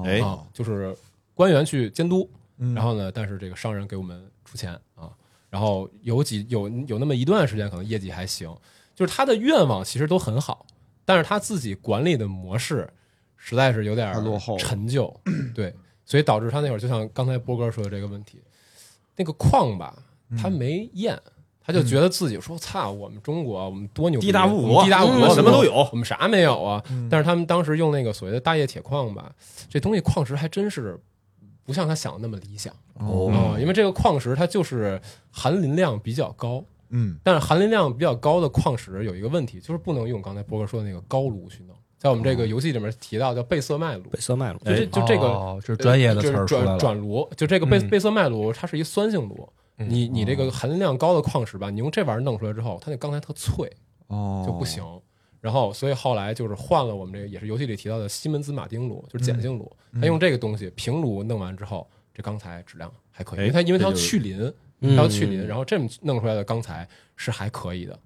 哎啊，就是官员去监督，嗯然后呢，但是这个商人给我们出钱啊，然后有几有有那么一段时间可能业绩还行，就是他的愿望其实都很好，但是他自己管理的模式实在是有点太落后陈旧，对，所以导致他那会儿就像刚才波哥说的这个问题，那个矿吧，他没验。他就觉得自己说：“操，我们中国，我们多牛逼，地大物博地大物博，嗯什么都有我们啥没有啊？但是他们当时用那个所谓的大叶铁矿吧，这东西矿石还真是不像他想的那么理想哦啊、因为这个矿石它就是含磷量比较高，嗯但是含磷量比较高的矿石有一个问题，就是不能用刚才波哥说的那个高炉去弄。在我们这个游戏里面提到叫贝瑟麦炉，贝瑟麦炉，就这就这个哦这是专业的词儿就是转出来了。转炉，就这个贝嗯。贝瑟麦炉，它是一酸性炉。嗯。你你这个含磷量高的矿石吧，你用这玩意儿弄出来之后，它那钢材特脆，哦。就不行。然后，所以后来就是换了我们这个也是游戏里提到的西门子马丁炉，就是碱性炉。它用这个东西平炉弄完之后，这钢材质量还可以，因为它因为它要去磷，嗯。它要去磷，然后这么弄出来的钢材是还可以的。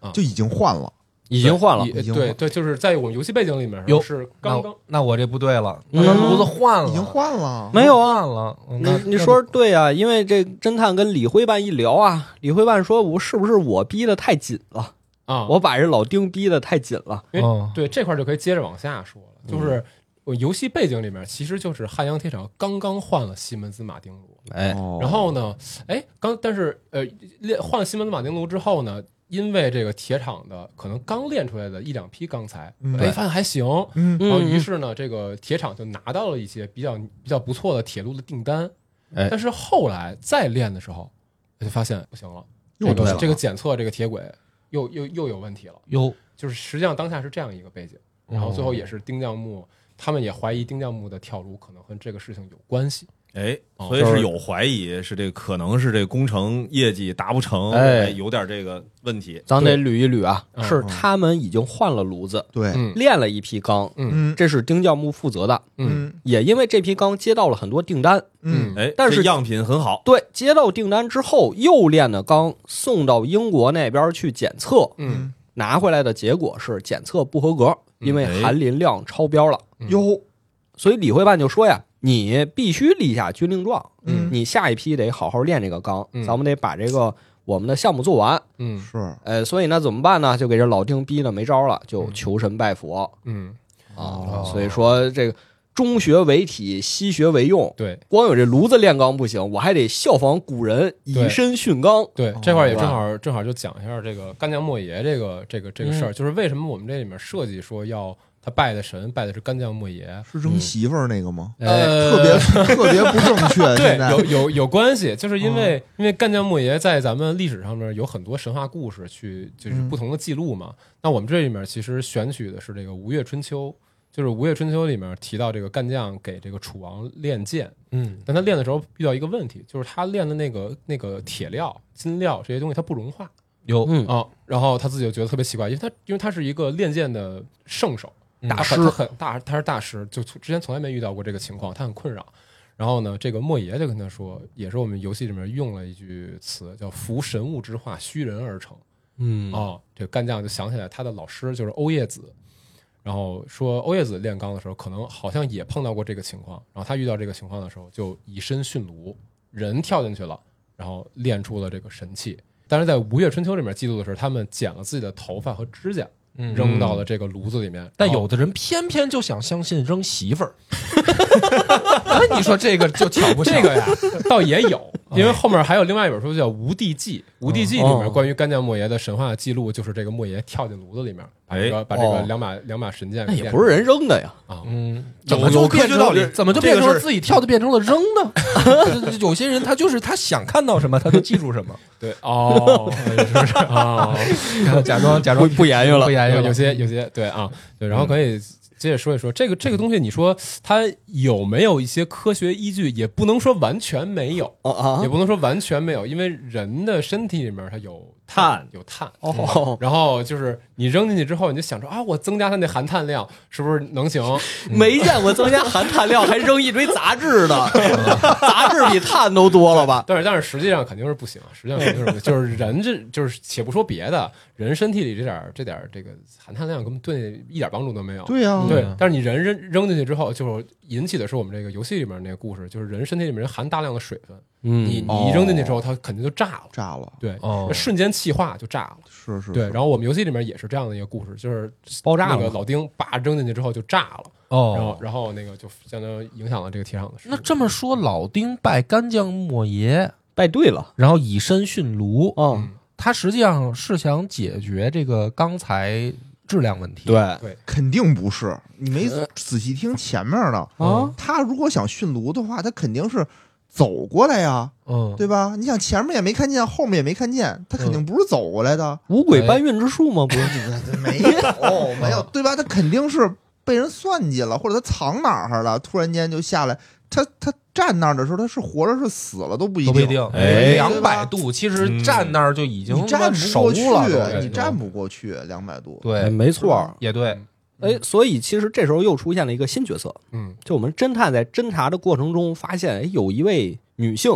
啊。就已经换了。已经换了已经换对对，就是在我们游戏背景里面哟是刚刚那那我这不对了，嗯那炉子换了，已经换了，没有啊？换了。嗯你那你说对啊，因为这侦探跟李辉办一聊啊，李辉办说：“我是不是我逼得太紧了？啊，我把这老丁逼得太紧了。因为哦对这块儿就可以接着往下说了，嗯就是我游戏背景里面其实就是汉阳铁厂刚刚换了西门子马丁炉，”哎，哦然后呢，哎，刚但是呃，练换了西门子马丁炉之后呢，因为这个铁厂的可能刚炼出来的一两批钢材，嗯。哎，发现还行，嗯。然后嗯。于是呢，这个铁厂就拿到了一些比较比较不错的铁路的订单，哎。但是后来再练的时候，就发现不行了，这又这个检测这个铁轨又又又有问题了。哟，就是实际上当下是这样一个背景，然后最后也是丁匠木，他们也怀疑丁匠木的跳炉可能和这个事情有关系。哎，哦。所以是有怀疑，是这个可能是这个工程业绩达不成，哎。有点这个问题。咱得捋一捋啊，嗯。是他们已经换了炉子，对，嗯。炼了一批钢，嗯。这是丁教木负责的。嗯。嗯。也因为这批钢接到了很多订单，嗯。哎，但是样品很好，对，接到订单之后又炼的钢送到英国那边去检测，嗯。拿回来的结果是检测不合格，因为哎。含磷量超标了。哟，所以李会办就说呀，你必须立下军令状，嗯你下一批得好好练这个钢，嗯咱们得把这个我们的项目做完。嗯是呃，所以呢，怎么办呢？就给这老丁逼的没招了，就求神拜佛嗯，啊。所以说这个中学为体，西学为用。对光有这炉子炼钢不行，我还得效仿古人，以身训钢。对，这块儿也正好正好就讲一下这个干将莫邪这个这个这个事儿，就是为什么我们这里面设计说要他拜的神拜的是干将莫邪。是扔媳妇儿那个吗？哎，呃，特别 特别不正确，对有有有关系，就是因为、因为干将莫邪在咱们历史上面有很多神话故事去就是嗯。不同的记录嘛。那我们这里面其实选取的是这个《吴越春秋》，就是《吴越春秋》里面提到这个干将给这个楚王练剑，嗯。但他练的时候遇到一个问题，就是他练的那个那个铁料、金料这些东西它不融化。有。嗯，啊、然后他自己就觉得特别奇怪，因为他因为他是一个练剑的圣手，大师很大，他是大师，就从之前从来没遇到过这个情况，他很困扰。然后呢，这个莫邪就跟他说，也是我们游戏里面用了一句词，叫“服神物之化，虚人而成”。嗯哦，这个干将就想起来他的老师就是欧叶子，然后说欧叶子炼钢的时候，可能好像也碰到过这个情况。然后他遇到这个情况的时候，就以身殉炉，人跳进去了，然后练出了这个神器。但是在《吴越春秋》里面记录的是，他们剪了自己的头发和指甲，嗯扔到了这个炉子里面。但有的人偏偏就想相信扔媳妇儿，那你说这个就挑不这个呀，倒也有，因为后面还有另外一本书叫《无地记》，《无地记》里面哦。关于干将莫邪的神话记录，就是这个莫邪跳进炉子里面，把这个把这个哦。两把两把神剑那也不是人扔的呀。啊，嗯，怎么就变成科学道理怎么就变成了自己跳的变成了扔呢？有些人他就是他想看到什么他就记住什么，对哦，是不是？啊？假装假装不不言语了。不言语了。有有些有些对啊，对，然后可以接着说一说这个这个东西，你说它有没有一些科学依据？也不能说完全没有，也不能说完全没有，因为人的身体里面它有碳有碳。哦，然后就是你扔进去之后，你就想着啊，我增加它那含碳量是不是能行？没见过增加含碳量还扔一堆杂质的，杂质比碳都多了吧？但是但是实际上肯定是不行，实际上肯定是不行。就是人这就是且不说别的，人身体里这点这点这个含碳量根本对一点帮助都没有。对呀，对嗯，但是你人扔扔进去之后，就是引起的是我们这个游戏里面那个故事，就是人身体里面含大量的水分，嗯你你一扔进去之后，它肯定就炸了，炸了，对，哦。瞬间气化就炸了。是是，对，然后我们游戏里面也是这样的一个故事，就是爆炸了那个老丁叭扔进去之后就炸了，然后哦。然后那个就相当于影响了这个铁厂的。那这么说，老丁拜干将莫邪，拜对了然后以身殉炉，啊，嗯。他实际上是想解决这个钢材质量问题。，对。肯定不是，你没仔细听前面的。啊，他如果想驯炉的话，他肯定是走过来呀，嗯，对吧？你想前面也没看见，后面也没看见，他肯定不是走过来的，五鬼搬运之术吗？不是，没有 没有，对吧？他肯定是被人算计了，或者他藏哪儿了，突然间就下来。他他站那儿的时候，他是活着是死了都不一定。都不一定。哎两百度，其实站那儿就已经你站不过去，你站不过去两百度。对，哎没错。也对，哎，所以其实这时候又出现了一个新角色，嗯就我们侦探在侦查的过程中发现，哎，有一位女性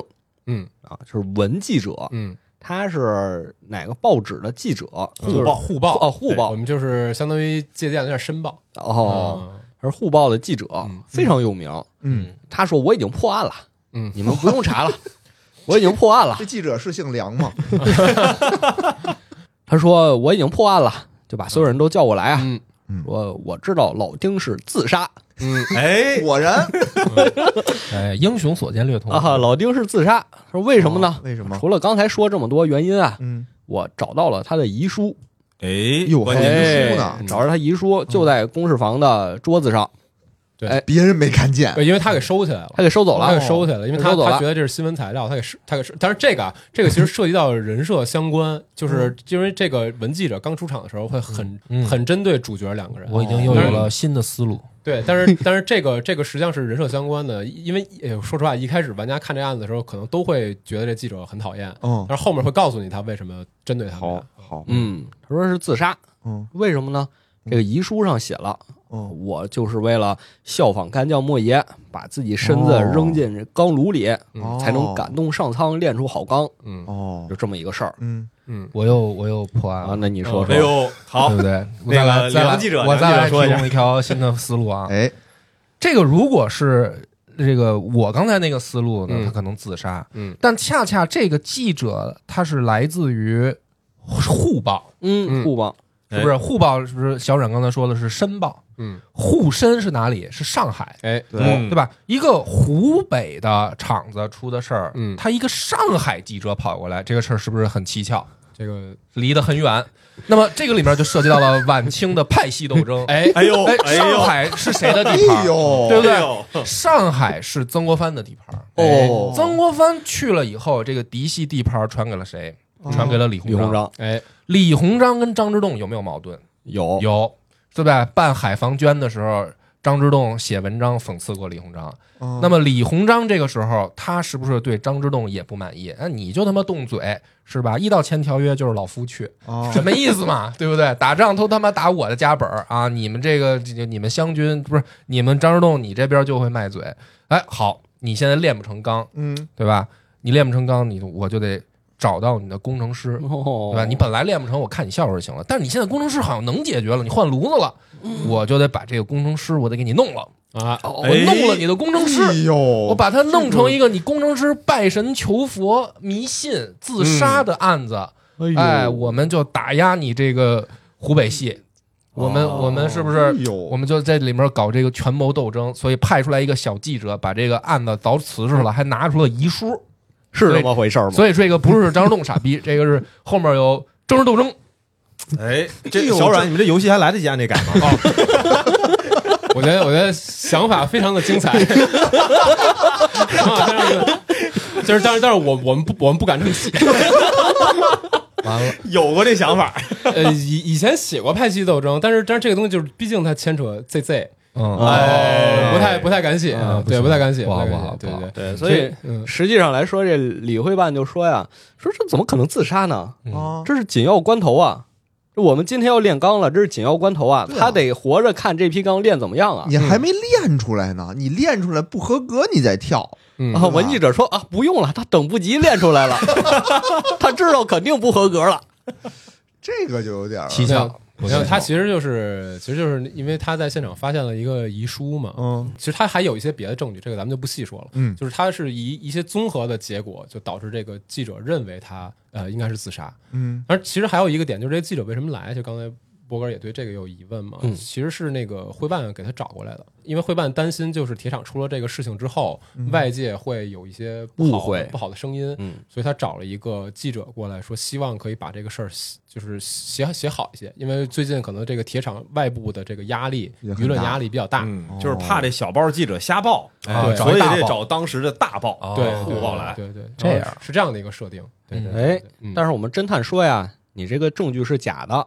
嗯啊，就是文记者，嗯，她是哪个报纸的记者？就是报互报哦，互我们就是相当于借鉴了一下申报哦，嗯她是互报的记者嗯，非常有名。嗯，他说我已经破案了，嗯你们不用查了，我已经破案了这。记者是姓梁吗？他说我已经破案了，就把所有人都叫过来啊，嗯说我知道老丁是自杀。嗯。哎，果然。哎，英雄所见略同。啊，老丁是自杀。说为什么呢？为什么？除了刚才说这么多原因啊，嗯，我找到了他的遗书，哎，哟关键遗是书呢。哎找着他遗书就在公事房的桌子上，别人没看见。对，因为他给收起来了。他给收走了他给。收起来了，因为他他觉得这是新闻材料，他给收他给收。但是这个啊，这个其实涉及到人设相关，就是因为这个文记者刚出场的时候会很嗯很针对主角两个人。我已经又有了新的思路。对，但是但是这个这个实际上是人设相关的，因为呃说实话，一开始玩家看这案子的时候，可能都会觉得这记者很讨厌，嗯，但是后面会告诉你他为什么针对他们好。好，嗯，他说是自杀，嗯为什么呢？这个遗书上写了，嗯。我就是为了效仿干将莫邪，把自己身子哦。扔进这钢炉里，嗯。才能感动上苍，练出好钢，嗯。哦。就，这么一个事儿嗯，嗯，我又我又破案啊。了，那你说说，哎呦，好。对，不对？我那个再来再来梁记者我再来梁记者说一下。提供一条新的思路啊。哎，这个如果是这个我刚才那个思路呢，嗯。他可能自杀，嗯。但恰恰这个记者他是来自于互报，嗯，嗯。互报，是不是？互报是不是？小冉刚才说的是申报，嗯，沪深是哪里？是上海。哎，对嗯对吧？一个湖北的厂子出的事儿，嗯他一个上海记者跑过来，这个事儿是不是很蹊跷？这个离得很远。那么这个里面就涉及到了晚清的派系斗争。哎哎呦，哎，哎呦，上海是谁的地哎盘？呦，对不对？上海是曾国藩的地盘。哦曾国藩去了以后，这个嫡系地盘传给了谁？传给了李鸿李鸿章哎李鸿章跟张之洞有没有矛盾？有有，对吧？办海防捐的时候，张之洞写文章讽刺过李鸿章。嗯那么李鸿章这个时候，他是不是对张之洞也不满意？那，你就他妈动嘴是吧？一到签条约就是老夫去，哦什么意思嘛？对不对？打仗都他妈打我的家本儿啊！你们这个这个你们湘军不是你们张之洞，你这边就会卖嘴。哎，好，你现在练不成钢，嗯，对吧？你练不成钢，你我就得找到你的工程师，哦对吧？你本来练不成，我看你笑话就行了。但是你现在工程师好像能解决了，你换炉子了，我就得把这个工程师，我得给你弄了。啊，我弄了你的工程师，哎，我把它弄成一个你工程师拜神求佛、迷信、自杀的案子。哎，我们就打压你这个湖北系。我们我们是不是哎我们就在里面搞这个权谋斗争？所以派出来一个小记者，把这个案子凿瓷实了，还拿出了遗书。是这么回事吗？所以这个不是张之洞傻逼，这个是后面有政治斗争。哎，这小阮，你们这游戏还来得及按这改吗？我觉得我觉得想法非常的精彩，啊，但是就是但是但是我我们不我们不敢这么写，完了，有过这想法，呃，以以前写过派系斗争，但是但是这个东西就是毕竟它牵扯 ZZ，嗯，哎不太不太敢写啊，对，不太敢写，不好太敢不好不好写对对对，所以嗯实际上来说，这李会办就说呀，说这怎么可能自杀呢？嗯啊，这是紧要关头啊！这我们今天要炼钢了，这是紧要关头啊！啊他得活着看这批钢炼怎么样啊！你还没练出来呢，你练出来不合格，你再跳。嗯啊，文记者说啊，不用了，他等不及练出来了，他知道肯定不合格了。这个就有点儿蹊跷。你看他其实就是其实就是因为他在现场发现了一个遗书嘛，嗯其实他还有一些别的证据，这个咱们就不细说了。嗯就是他是一一些综合的结果，就导致这个记者认为他呃应该是自杀。嗯而其实还有一个点，就是这个记者为什么来？就刚才波哥也对这个有疑问嘛？嗯。其实是那个会办给他找过来的，因为会办担心就是铁厂出了这个事情之后，嗯。外界会有一些不好误会。不好的声音，嗯。所以他找了一个记者过来说，希望可以把这个事儿就是写写好一些，因为最近可能这个铁厂外部的这个压力、舆论压力比较大。嗯，就是怕这小报记者瞎报，哎所以得找当时的大报，哦。对，互报来。对对，这样。是这样的一个设定。对对，哎对，嗯。但是我们侦探说呀，你这个证据是假的，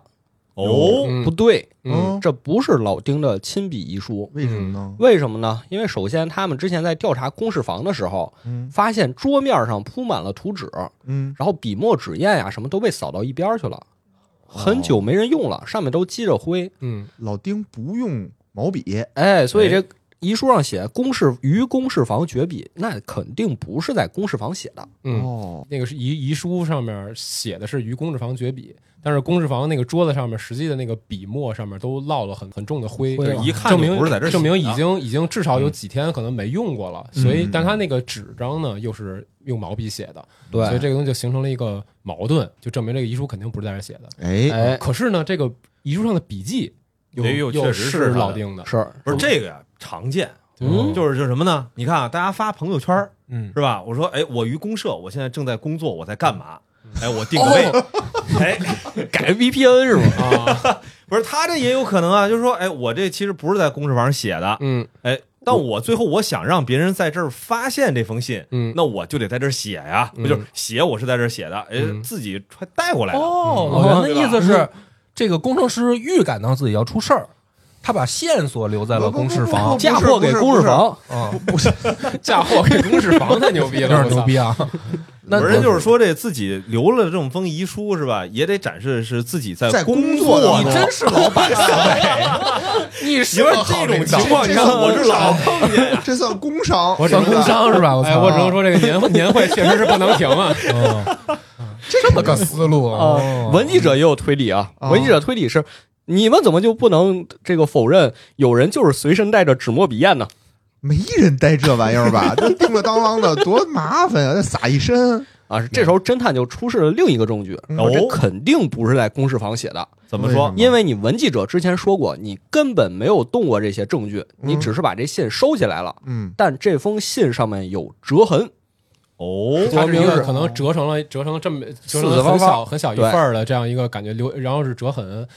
哦，嗯不对，嗯这不是老丁的亲笔遗书。为什么呢？为什么呢？因为首先他们之前在调查公事房的时候，嗯发现桌面上铺满了图纸，嗯，然后笔墨纸砚呀什么都被扫到一边去了，很久没人用了，上面都积着灰。嗯老丁不用毛笔，哎，所以这遗书上写公事于公事房绝笔，那肯定不是在公事房写的。嗯，哦，那个是遗遗书上面写的是于公事房绝笔，但是公事房那个桌子上面实际的那个笔墨上面都落了很很重的灰，一看证明不是在这儿证明已经已经至少有几天可能没用过了，嗯。所以但他那个纸张呢又是用毛笔写的，对。所以这个东西就形成了一个矛盾，就证明这个遗书肯定不是在这儿写的。哎，哎，可是呢，这个遗书上的笔记又又确实是老丁的，是不是这个呀，常见，嗯。就是就是什么呢？你看啊，大家发朋友圈嗯，是吧？我说，哎，我于公社，我现在正在工作，我在干嘛？哎，我定个位，哎，改 VPN 是吗？啊，不是他这也有可能啊，就是说，哎，我这其实不是在公社网上写的，嗯。哎，但我最后我想让别人在这儿发现这封信，嗯，那我就得在这儿写呀，嗯。不就是写我是在这儿写的，哎，嗯。自己传带过来的，哦，我的意思是，这个工程师预感到自己要出事儿，他把线索留在了公事房。嫁祸给公事房，啊，嫁祸给公事房太牛逼了，有点牛逼啊！那有人就是说这自己留了这么封遗书是吧，也得展示是自己在在工工作你真是老板 你是你说这种情况，你看我是老碰见，这算工伤，我算工伤是吧？我哎，我只能说这个年会年会确实是不能停啊。哦。这么个思路啊。哦，文记者也有推理啊，啊文记者推理是。你们怎么就不能这个否认有人就是随身带着纸墨笔砚呢？没人带这玩意儿吧？这叮了当啷的多麻烦呀！那撒一身，啊，这时候侦探就出示了另一个证据，这肯定不是在公示房写的，怎么说？因为你文记者之前说过，你根本没有动过这些证据，嗯你只是把这信收起来了，嗯，但这封信上面有折痕，哦，它是一个说明是可能折成了折成了这么折四成了很四方方小很小一份儿的这样一个感觉留，然后是折痕。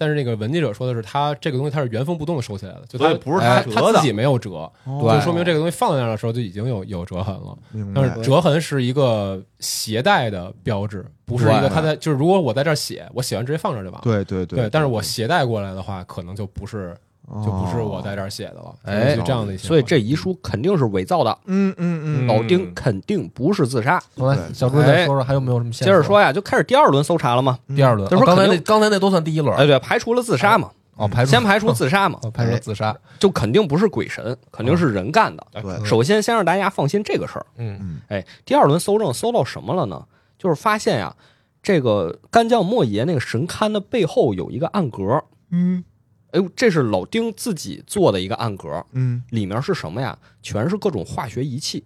但是那个文记者说的是，他这个东西他是原封不动的收起来的，就他不是他哎折的他自己没有折，就说明这个东西放在那儿的时候就已经有有折痕了。但是折痕是一个携带的标志，不是一个对他在就是如果我在这儿写，我写完直接放这儿就完了。对对对，但是我携带过来的话，可能就不是哦就不是我在这儿写的了，哎就这样的一些。所以这遗书肯定是伪造的，嗯嗯嗯，老丁肯定不是自杀。来，小朱再说说还有没有什么线索？接着说呀，就开始第二轮搜查了嘛。第二轮，就说哦刚才那刚才那都算第一轮哎，对，排除了自杀嘛，哦，排除先排除自杀嘛，哦排除自杀，就肯定不是鬼神，肯定是人干的。哎对首先，先让大家放心这个事儿。嗯嗯哎，第二轮搜证搜到什么了呢？就是发现呀，这个干将莫邪那个神龛的背后有一个暗格。嗯哎呦，这是老丁自己做的一个暗格，嗯里面是什么呀？全是各种化学仪器。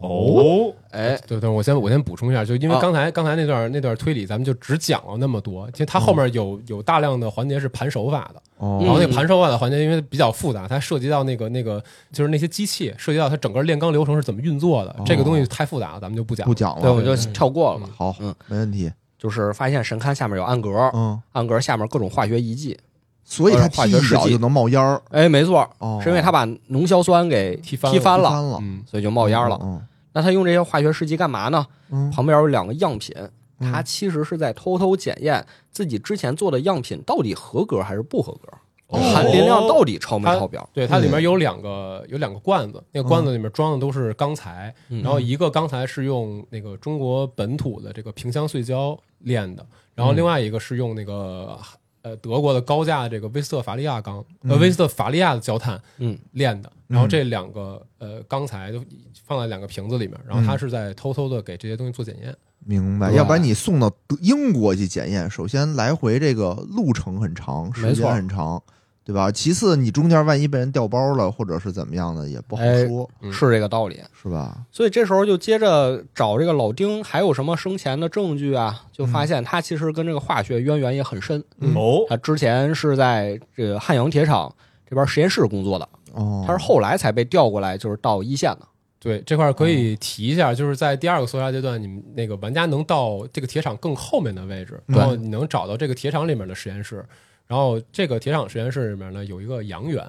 哦，哎，对对，我先我先补充一下，就因为啊刚才、刚才那段那段推理，咱们就只讲了那么多，其实它后面有、有大量的环节是盘手法的，哦然后那盘手法的环节因为比较复杂，它涉及到那个那个就是那些机器，涉及到它整个炼钢流程是怎么运作的，这个东西太复杂了，咱们就不讲了。不讲了，对，我就跳过了嘛。好，嗯，没问题，就是发现神龛下面有暗格，嗯，暗格下面各种化学仪器。所以它化踢学试剂。一脚就能冒烟儿，哎，没错，哦，是因为他把浓硝酸给踢翻踢翻了，踢翻了，嗯，所以就冒烟了。嗯那他用这些化学试剂干嘛呢？嗯，旁边有两个样品，嗯。他其实是在偷偷检验自己之前做的样品到底合格还是不合格，哦。含磷量到底超没超标。对，它里面有两个有两个罐子，那个罐子里面装的都是钢材，嗯。然后一个钢材是用那个中国本土的这个萍乡碎胶炼的，然后另外一个是用那个呃德国的高价的这个威斯特伐利亚钢，呃嗯威斯特伐利亚的焦炭嗯。炼的，然后这两个呃钢材就放在两个瓶子里面，然后他是在偷偷的给这些东西做检验。明白，要不然你送到德英国去检验，首先来回这个路程很长，时没错间很长，对吧？其次，你中间万一被人调包了，或者是怎么样的，也不好哎说，嗯是这个道理。是吧？所以这时候就接着找这个老丁还有什么生前的证据啊，就发现他其实跟这个化学渊源也很深。嗯哦，他之前是在这个汉阳铁厂这边实验室工作的，哦，他是后来才被调过来，就是到一线的。对这块儿可以提一下，就是在第二个搜查阶段，你们那个玩家能到这个铁厂更后面的位置，然后你能找到这个铁厂里面的实验室。然后这个铁厂实验室里面呢，有一个洋员，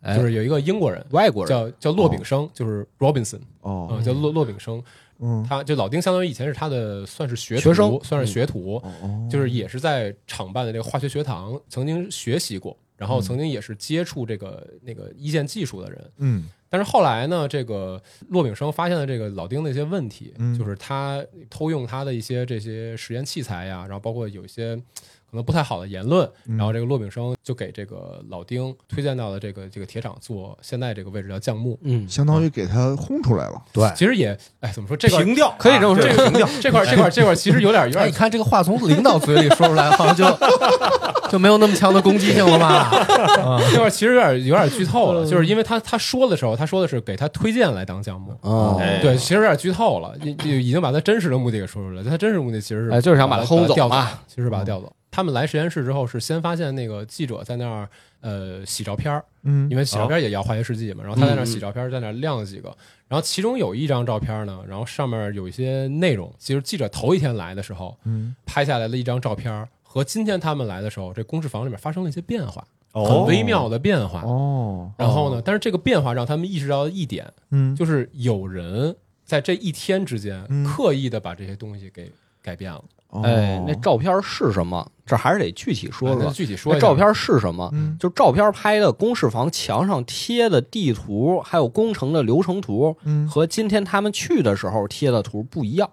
哎。就是有一个英国人，外国人。叫叫骆炳生，就是 Robinson 哦。啊，叫骆骆炳生。嗯。他就老丁相当于以前是他的算是学徒学生。算是学徒，就是也是在厂办的这个化学学堂曾经学习过，然后曾经也是接触这个那个一线技术的人。嗯。但是后来呢，这个骆炳生发现了这个老丁的一些问题，嗯。就是他偷用他的一些这些实验器材呀，然后包括有一些可能不太好的言论，嗯。然后这个骆秉生就给这个老丁推荐到了这个这个铁厂做现在这个位置叫匠木。嗯，相当于给他轰出来了。对，其实也，哎，怎么说这块平调可以这么说啊这个平调，这块这块这块其实有点有哎，点你看这个话从领导嘴里说出来，好像就 就没有那么强的攻击性了吧？啊，这块其实有点有点剧透嗯。了，就是因为他他说的时候，他说的是给他推荐来当项目，哦，哎对，其实有点剧透了，已已已经把他真实的目的给说出来了。他真实目的其实是哎就是想把把他轰走调嘛其实把他调走。他们来实验室之后，是先发现那个记者在那儿呃洗照片儿。嗯。因为洗照片也要化学试剂嘛，然后他在那儿洗照片，在那儿晾了几个，然后其中有一张照片呢，然后上面有一些内容，其实记者头一天来的时候嗯。拍下来的一张照片，和今天他们来的时候，这公示房里面发生了一些变化，哦。很微妙的变化。哦。然后呢，但是这个变化让他们意识到一点，嗯。就是有人在这一天之间嗯。刻意的把这些东西给改变了。哦。哎，那照片是什么？这还是得具体说说。具体说一下。那照片是什么？嗯。就照片拍的公示房墙上贴的地图，还有工程的流程图，嗯。和今天他们去的时候贴的图不一样。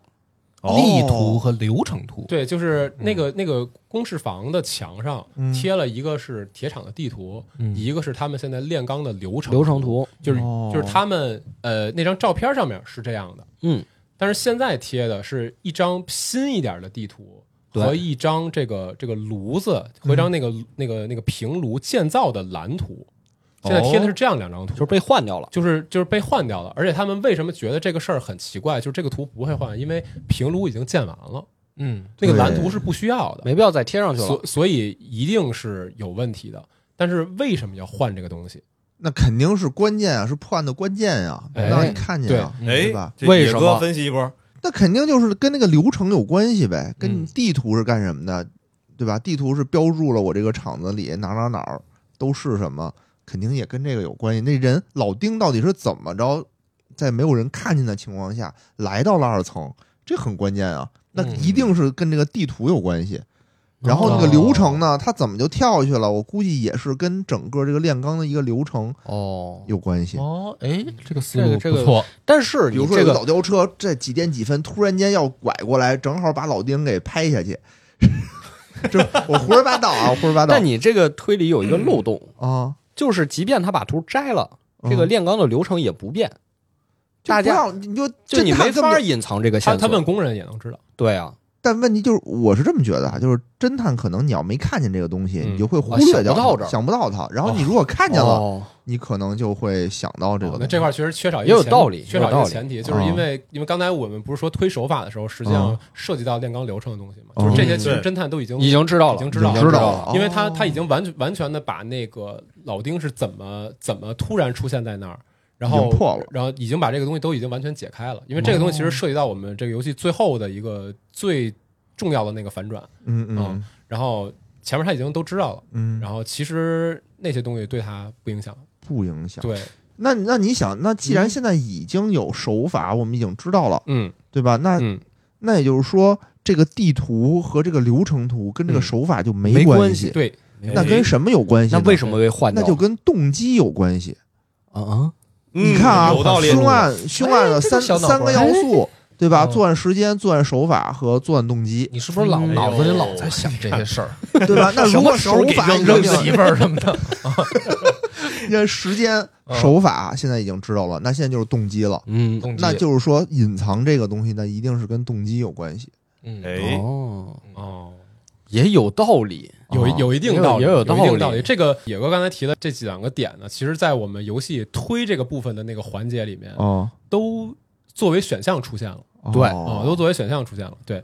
哦。地图和流程图，对，就是那个、那个公示房的墙上嗯。贴了一个是铁厂的地图，嗯。一个是他们现在炼钢的流程流程，图，就是、哦。就是他们呃那张照片上面是这样的，嗯，但是现在贴的是一张新一点的地图。和一张这个这个炉子和一张那个、那个那个平炉建造的蓝图，现在贴的是这样两张图，就是被换掉了。就是就是被换掉了。而且他们为什么觉得这个事儿很奇怪？就是这个图不会换，因为平炉已经建完了，嗯，那个蓝图是不需要的，没必要再贴上去了所。所以一定是有问题的。但是为什么要换这个东西？那肯定是关键啊，是破案的关键呀，哎让你看见啊，对哎对吧？这野哥为什么分析一波？那肯定就是跟那个流程有关系呗，跟地图是干什么的，对吧？地图是标注了我这个厂子里哪儿哪儿哪儿都是什么，肯定也跟这个有关系。那人老丁到底是怎么着，在没有人看见的情况下来到了二层，这很关键啊。那嗯一定是跟这个地图有关系。然后那个流程呢，他怎么就跳下去了？我估计也是跟整个这个炼钢的一个流程哦，有关系。哦，哎，这个思路这个这个不错，但是比如说这个老吊车这几点几分突然间要拐过来，正好把老丁给拍下去。这 我胡说八道啊，胡说八道。但你这个推理有一个漏洞，啊，就是即便他把图摘了，嗯这个炼钢的流程也不变，大家你就就你没法隐藏这个线索。他他问工人也能知道，对啊，但问题就是，我是这么觉得啊，就是侦探可能你要没看见这个东西，嗯你就会忽略掉，啊想不到这儿想不到它。然后你如果看见了，哦你可能就会想到这个东西。哦那这块确实缺少一也个前有道理缺少一个前提，就是因为因为刚才我们不是说推手法的时候，实际上嗯涉及到炼钢流程的东西嘛，嗯就是这些其实侦探都已经已经知道了，已经知道了知道了了，因为他哦他已经完全完全的把那个老丁是怎么怎么突然出现在那儿，然后破了然后已经把这个东西都已经完全解开了，因为这个东西其实涉及到我们这个游戏最后的一个最重要的那个反转，嗯嗯然后前面他已经都知道了，嗯，然后其实那些东西对他不影响，不影响。对，那那你想，那既然嗯现在已经有手法，我们已经知道了，嗯对吧？那嗯，那也就是说，这个地图和这个流程图跟这个嗯手法就没没关系系。对，那跟什么有关系呢？那为什么被换掉？那就跟动机有关系。啊啊，你看啊，有道理。凶案凶案的三三个要素，对吧？哦作案时间、作案手法和作案动机，你是不是老嗯脑子里老在想这些事儿？对吧？那 如果手法已扔媳妇儿什么的？因为时间、嗯手法现在已经知道了，那现在就是动机了。嗯，那就是说，隐藏这个东西，那一定是跟动机有关系。嗯，哎，哦，哦，也有道理。哦有有一定道理，也有有一定道理。这个野哥刚才提的这两个点呢，其实在我们游戏推这个部分的那个环节里面，哦，都作为选项出现了对啊、哦都作为选项出现了。对，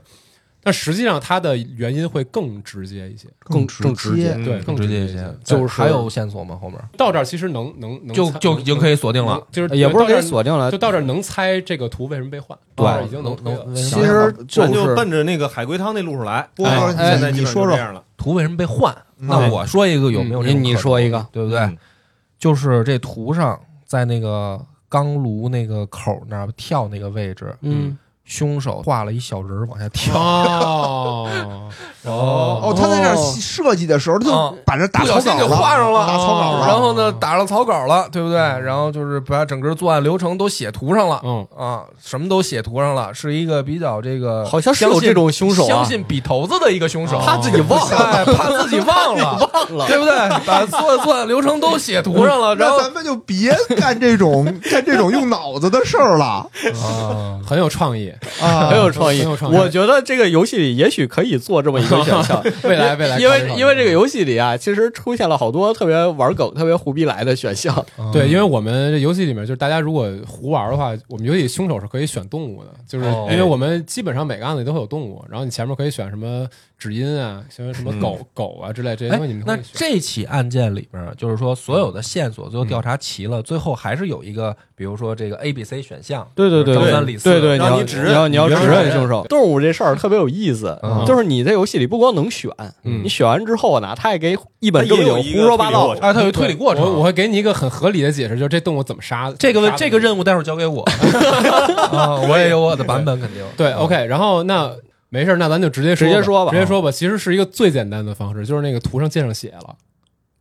但实际上它的原因会更直接一些，更直更直接嗯对，更直接一些。就是还有线索吗？后面到这儿其实能能能就就已经可以锁定了。就是也不是给到这儿锁定了就，到这儿能猜这个图为什么被换，对已经能。能其实就咱就是奔着那个海龟汤那路数来。哎你说说图为什么被换？嗯那我说一个有没有你你说一个对不对？嗯就是这图上在那个钢炉那个口那儿跳那个位置，嗯，凶手画了一小人儿往下跳。哦哦哦，他在这设计的时候，他哦就把这打不小心给草稿了，画上了打草稿了，然后呢，打上草稿了，对不对？然后就是把整个作案流程都写图上了，嗯啊，什么都写图上了，是一个比较这个好像是有相信这种凶手啊相信笔头子的一个凶手，他自己忘了 哎怕自己忘了，忘了对不对？把所有作案流程都写图上了，然后咱们就别干这种干这种用脑子的事儿了 啊，很有创意，啊！很有创意很有创意我觉得这个游戏里也许可以做这么一个选项，未来未来因为因为这个游戏里啊，其实出现了好多特别玩梗、特别胡逼来的选项。对，因为我们这游戏里面，就是大家如果胡玩的话，我们游戏凶手是可以选动物的，就是哦因为我们基本上每个案子里都会有动物，然后你前面可以选什么指音啊，像什么狗、狗啊之类这些哎东西，你们那。这起案件里边，就是说所有的线索最后调查齐了，最后还是有一个，比如说这个 A、B、C 选项，对对对对张三李四对对，要让你指认你要你要指认认凶手。动物这事儿特别有意思嗯，就是你在游戏里不光能选，嗯你选完之后呢，他也给一本正经胡说八道啊，它有推理过我我。会给你一个很合理的解释，就是这动物怎么杀的。这个这个任务待会儿交给我 啊，我也有我的版本，肯定对，OK，然后那没事，那咱就直接直接说吧直接说吧。其实是一个最简单的方式，就是那个图上溅上血了，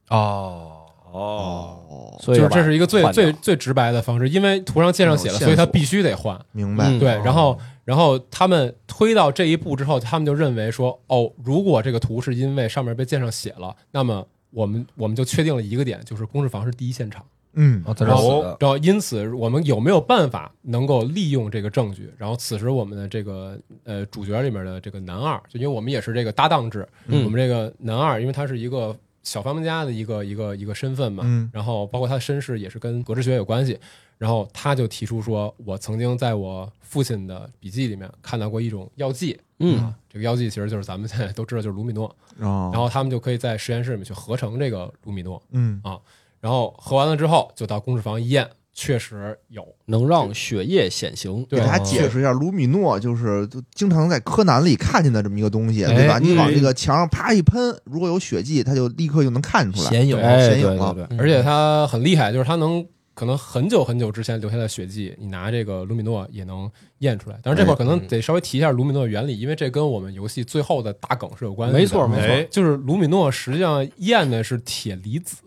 哦。哦，哦，所以就是这是一个最最最直白的方式，因为图上箭上写了，所以他必须得换。明白。嗯。对，然后然后他们推到这一步之后，他们就认为说，哦，如果这个图是因为上面被箭上写了，那么我们我们就确定了一个点，就是公事房是第一现场。嗯。然后然后因此我们有没有办法能够利用这个证据？然后此时我们的这个呃主角里面的这个男二，就因为我们也是这个搭档制，嗯。我们这个男二，因为他是一个小发明家的一个一个一个身份嘛，嗯。然后包括他的身世也是跟格致学有关系，然后他就提出说，我曾经在我父亲的笔记里面看到过一种药剂，嗯啊，这个药剂其实就是咱们现在都知道就是卢米诺，哦，然后他们就可以在实验室里面去合成这个卢米诺，嗯。啊。然后合完了之后就到公事房一验，确实有，能让血液显形。给大家解释一下，卢米诺就是就经常在柯南里看见的这么一个东西，哎。对吧？你往嗯这个墙上啪一喷，如果有血迹，它就立刻就能看出来。显影，哎，显影了而且它很厉害，就是它能可能很久很久之前留下的血迹，你拿这个卢米诺也能验出来。但是这块儿可能得稍微提一下卢米诺的原理，因为这跟我们游戏最后的大梗是有关系的。没错没错。哎就是卢米诺实际上验的是铁离子，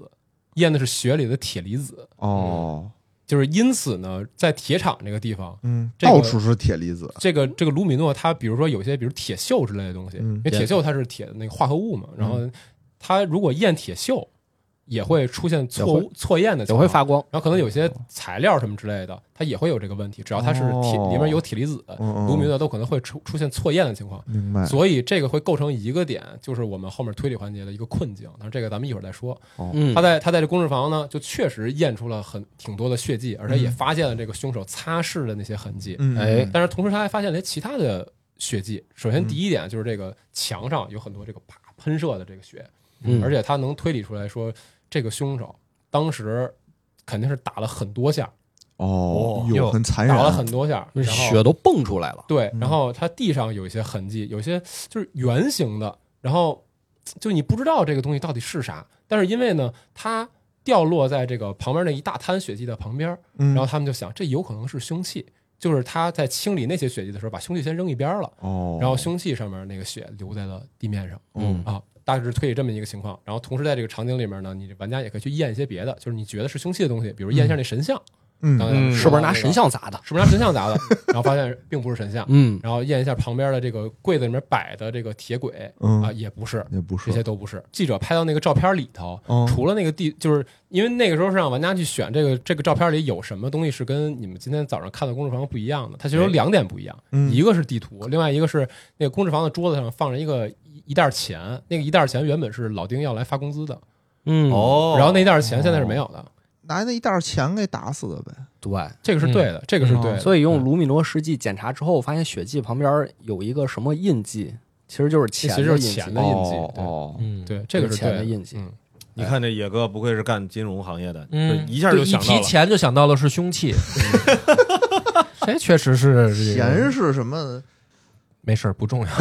验的是血里的铁离子，哦，就是因此呢，在铁厂这个地方。嗯，这个到处是铁离子。这个这个卢米诺，它比如说有些，比如铁锈之类的东西，嗯因为铁锈它是铁的那个化合物嘛，然后它如果验铁锈，也会出现错误错验的情况，也会发光。然后可能有些材料什么之类的，它也会有这个问题。只要它是铁哦里面有铁离子，嗯嗯卢米诺都可能会出出现错验的情况。明白。所以这个会构成一个点，就是我们后面推理环节的一个困境。但是这个咱们一会儿再说。嗯他，在他在这公示房呢，就确实验出了很挺多的血迹，而且也发现了这个凶手擦拭的那些痕迹。嗯，哎但是同时他还发现了一些其他的血迹。首先第一点就是这个墙上有很多这个啪喷射的这个血，嗯而且他能推理出来说，这个凶手当时肯定是打了很多下，哦，哟有很残忍打了很多下，然后血都蹦出来了。对，嗯然后他地上有一些痕迹，有些就是圆形的，然后就你不知道这个东西到底是啥，但是因为呢，它掉落在这个旁边那一大滩血迹的旁边，嗯，然后他们就想，这有可能是凶器，就是他在清理那些血迹的时候，把凶器先扔一边了，哦，然后凶器上面那个血留在了地面上。嗯啊，大致推理这么一个情况。然后同时在这个场景里面呢，你玩家也可以去验一些别的，就是你觉得是凶器的东西，比如验一下那神像，嗯是不是拿神像砸的？是不是拿神像砸的？然后发现并不是神像，嗯，然后验一下旁边的这个柜子里面摆的这个铁轨嗯啊，也不是。也不是这些都不是。记者拍到那个照片里头，嗯除了那个地，就是因为那个时候是让玩家去选这个这个照片里有什么东西是跟你们今天早上看的公事房不一样的。它其实有哎两点不一样，嗯一个是地图，另外一个是那个公事房的桌子上放着一个一袋钱，那个一袋钱原本是老丁要来发工资的，嗯，哦，然后那一袋钱现在是没有的，拿那一袋钱给打死的呗。对。这个是对的，这个是对的。所以用卢米诺试剂检查之后，发现血迹旁边有一个什么印记，其实就是钱其实就是的印记钱的印记哦哦，嗯，对，这个是钱的印记嗯，你看这野哥不愧是干金融行业的，嗯，这一下就想到了。一提钱就想到了是凶器，这确实是钱是什么？没事儿不重要，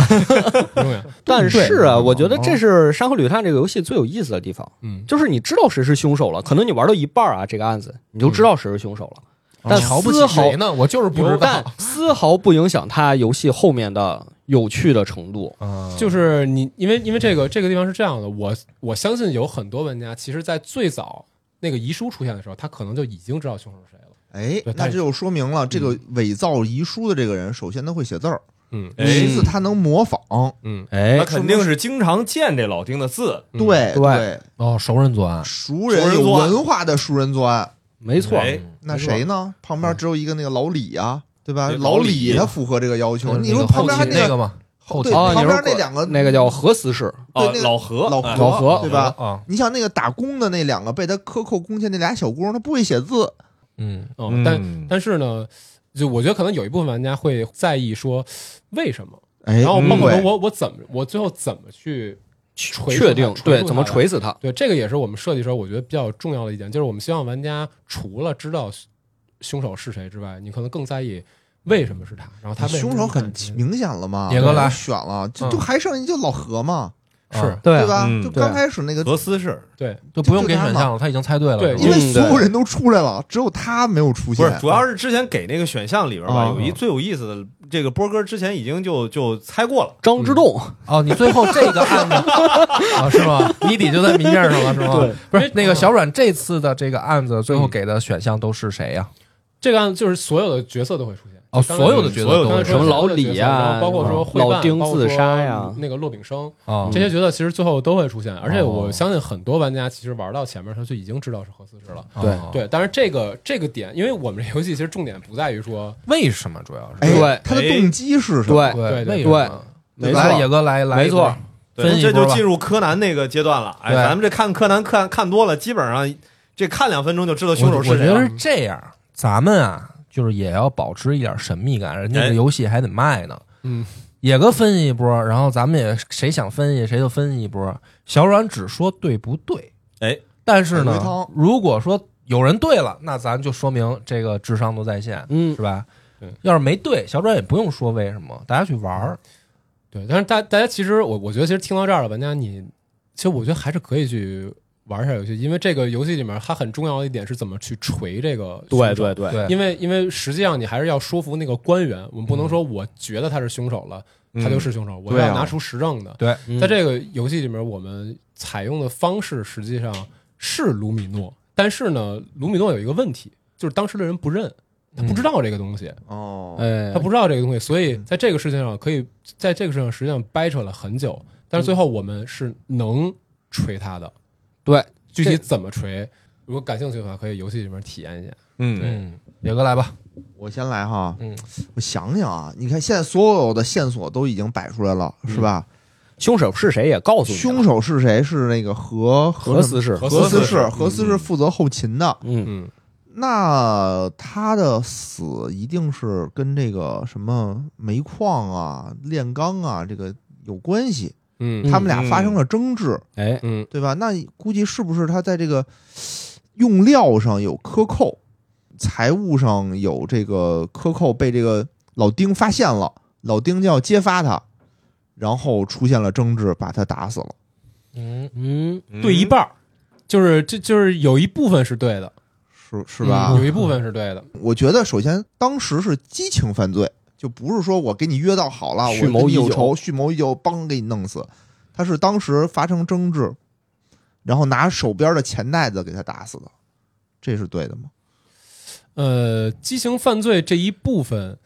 不重要。但是啊，我觉得这是《山河旅探》这个游戏最有意思的地方，嗯，就是你知道谁是凶手了，可能你玩到一半啊，这个案子你就知道谁是凶手了，但瞧不起丝毫谁呢？我就是不知但丝毫不影响他游戏后面的有趣的程度。啊，就是你，因为因为这个这个地方是这样的，我我相信有很多玩家，其实，在最早那个遗书出现的时候，他可能就已经知道凶手是谁了。哎那这就说明了，这个伪造遗书的这个人，首先他会写字儿，嗯哎其次他能模仿。嗯，哎那，肯定是经常见这老丁的字，对对哦，熟人作案，熟人有文化的熟人作案。没错，哎那谁呢？旁边只有一个那个老李啊，对吧？老老李他符合这个要求。嗯你说旁边还那个吗，后对，哦，旁边那两个那个叫何思氏，哦对那个老何老何老何对吧？啊，你想那个打工的那两个被他克扣工钱那俩小工，他不会写字，嗯哦，嗯但但是呢，就我觉得可能有一部分玩家会在意说为什么，哎，然后包括我我怎么我最后怎么去确定对怎么？锤死他。对，这个也是我们设计时候我觉得比较重要的一点，就是我们希望玩家除了知道凶手是谁之外，你可能更在意为什么是他，然后他凶手很明显了嘛，野哥来选了，就嗯就还剩下就老何嘛，是啊对对吧？嗯就刚开始那个，何思是对就不用给选项了，他已经猜对了，对因为嗯所有人都出来了，只有他没有出现不是？。主要是之前给那个选项里边吧，啊有一最有意思的，这个波哥之前已经就就猜过了。张之洞，哦，你最后这个案子 啊是吗？谜底就在谜面上了是吗？对，不是那个小阮这次的这个案子最后给的选项都是谁呀？这个案子就是所有的角色都会出现。哦，所有的角色都会什么老李呀然后包括说会办老丁包括说自杀呀那个骆炳生啊这些角色，其实最后都会出现。而且哦我相信很多玩家其实玩到前面，他就已经知道是何思氏了。对哦对，但是这个这个点，因为我们这游戏其实重点不在于说，为什么主要是？哎，对他的动机是什么？对对为什么？没来，错野哥来来没错对，这就进入柯南那个阶段了。哎，咱们这看柯南看看多了，基本上这看两分钟就知道凶手是谁了我我觉得是。这样，咱们啊，就是也要保持一点神秘感，人家哎这游戏还得卖呢。嗯，野哥分析一波，然后咱们也谁想分析谁就分析一波。小阮只说对不对，哎，但是呢如果说有人对了，那咱就说明这个智商都在线，嗯是，吧对？要是没对，小阮也不用说为什么，大家去玩儿。对，但是大大家其实我我觉得其实听到这儿了，玩家你其实我觉得还是可以去玩一下游戏，因为这个游戏里面它很重要的一点是怎么去锤这个对凶手。对对，对，因为因为实际上你还是要说服那个官员，我们不能说我觉得他是凶手了，他就是凶手，我要拿出实证的。对，嗯。在这个游戏里面，我们采用的方式实际上是卢米诺，但是呢，卢米诺有一个问题，就是当时的人不认，他不知道这个东西，哦，哎，他不知道这个东西，所以在这个事情上可以在这个事情上实际上掰扯了很久，但是最后我们是能锤他的。对，具体怎么锤，如果感兴趣的话，可以游戏里面体验一下。嗯，嗯，野哥来吧。我先来哈，嗯，我想想啊，你看现在所有的线索都已经摆出来了，是吧？凶手是谁也告诉你了，凶手是谁？是那个何何思是，何何思是，何思是负责后勤的。嗯，嗯，那他的死一定是跟这个什么煤矿啊、炼钢啊这个有关系，嗯。他们俩发生了争执，哎，嗯。对吧？那估计是不是他在这个用料上有克扣，财务上有这个克扣，被这个老丁发现了，老丁就要揭发他，然后出现了争执，把他打死了。嗯，嗯，嗯对一半儿，就是这就是有一部分是对的，是是吧？嗯。有一部分是对的。我觉得首先当时是激情犯罪，就不是说我给你约到好了，蓄谋已久有仇，蓄谋已久，帮给你弄死。他是当时发生争执，然后拿手边的钱袋子给他打死的，这是对的吗？呃，激情犯罪这一部分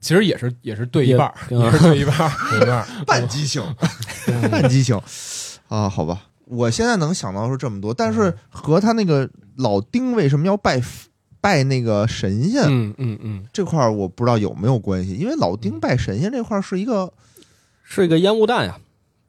其实也是也是对一半儿，也 也是对一半儿。一半儿 半激情，半激情啊，好吧。我现在能想到是这么多，但是和他那个老丁为什么要拜拜那个神仙、嗯嗯嗯，这块儿，我不知道有没有关系，因为老丁拜神仙这块儿是一个是一个烟雾弹呀。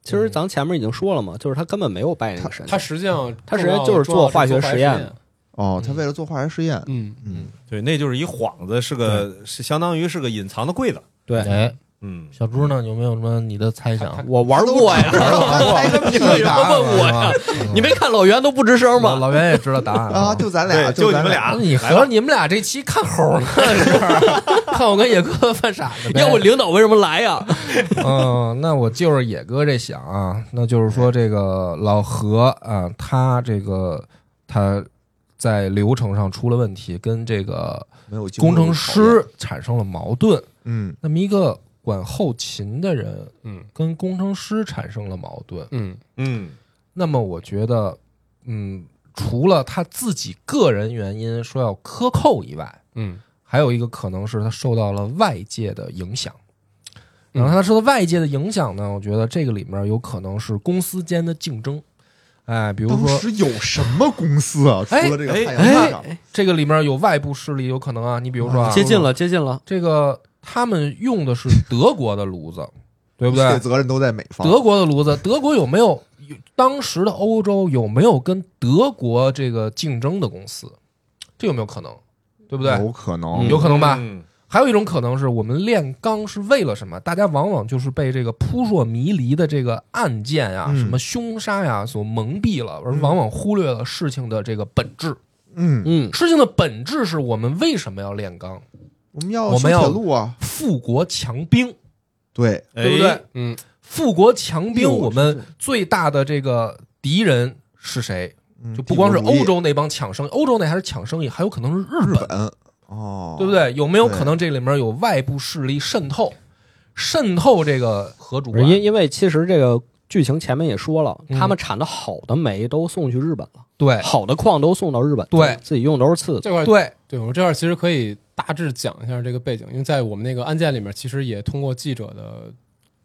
其实咱前面已经说了嘛，就是他根本没有拜那个神，他实际上他实际上就是做化学实验。验。哦，他为了做化学实验，嗯。嗯，对，那就是一幌子，是个是相当于是个隐藏的柜子。对，哎，嗯，小猪呢？有没有什么你的猜想？我玩过呀，你为什么问我呀？你没看老袁都不吱声吗？老老袁也知道答案啊？就咱俩，就咱你们俩你合着你们俩这期看猴呢？是吧看我跟野哥犯傻呢？要不领导为什么来呀？嗯，那我就是野哥这想啊，那就是说这个老何啊，他这个他在流程上出了问题，跟这个没有工程，师产生了矛盾。嗯那么一个管后勤的人嗯跟工程师产生了矛盾，嗯嗯，那么我觉得，嗯，除了他自己个人原因说要克扣以外，嗯还有一个可能是他受到了外界的影响。嗯然后他受到外界的影响呢，我觉得这个里面有可能是公司间的竞争。哎，比如说当时有什么公司啊？除哎了这个哎太阳市场，这个里面有外部势力，有可能啊。你比如说啊，接近了，接近了。这个他们用的是德国的炉子，对不对这？责任都在美方。德国的炉子，德国有没有有当时的欧洲有没有跟德国这个竞争的公司？这有没有可能？对不对？有可能，有可能吧。嗯还有一种可能是我们炼钢是为了什么？大家往往就是被这个扑朔迷离的这个案件呀、嗯什么凶杀呀所蒙蔽了，而往往忽略了事情的这个本质。嗯，嗯，事情的本质是我们为什么要炼钢？我们要修我们要铁路啊，富国强兵，对，对不对？哎嗯。富国强兵，我们最大的这个敌人是谁？嗯就不光是欧洲那帮抢生意，欧洲那还是抢生意，还有可能是日日本，哦，对不？对？有没有可能这里面有外部势力渗透，渗透这个核主？因因为其实这个剧情前面也说了，嗯。他们产的好的煤都送去日本了，对。好的矿都送到日本，对。自己用都是次的。这块对，对我们这块其实可以大致讲一下这个背景，因为在我们那个案件里面，其实也通过记者的，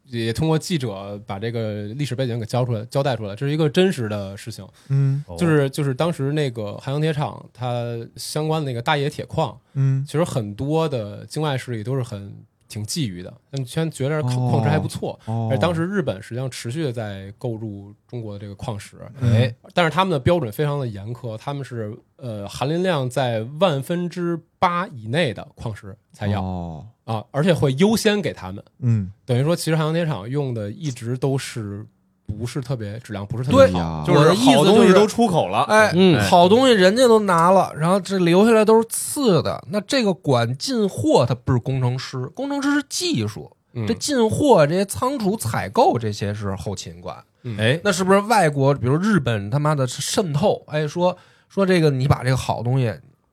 也通过记者把这个历史背景给交出来、交代出来，这是一个真实的事情。嗯哦就是就是当时那个海洋铁厂，它相关的那个大冶铁矿，嗯其实很多的境外势力都是很挺觊觎的，他们先觉得矿哦矿石还不错。哦而当时日本实际上持续的在购入中国的这个矿石，哎，但是他们的标准非常的严苛，他们是呃含磷量在万分之八以内的矿石才要、哦，啊，而且会优先给他们。嗯，等于说，其实海洋铁厂用的一直都是不是特别质量不是特别好，就是意思就是好东西都出口了，哎，嗯好东西人家都拿了，然后这留下来都是次的。那这个管进货，他不是工程师，工程师是技术，嗯这进货这些仓储采购这些是后勤管。哎，那是不是外国，比如日本他妈的渗透？哎，说说这个你把这个好东西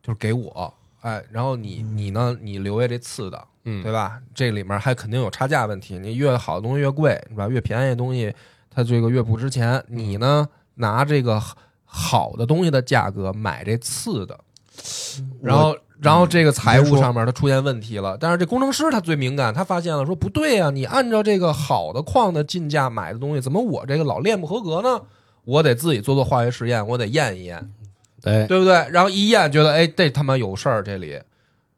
就是给我，哎，然后你你呢，你留下这次的，嗯对吧？这里面还肯定有差价问题，你越好的东西越贵，是吧？越便宜的东西它这个乐谱之前，你呢拿这个好的东西的价格买这次的，然后然后这个财务上面它出现问题了，但是这工程师他最敏感，他发现了说不对呀、你按照这个好的矿的进价买的东西，怎么我这个老练不合格呢？我得自己做做化学实验，我得验一验，对，对不对？然后一验觉得哎这他妈有事儿这里，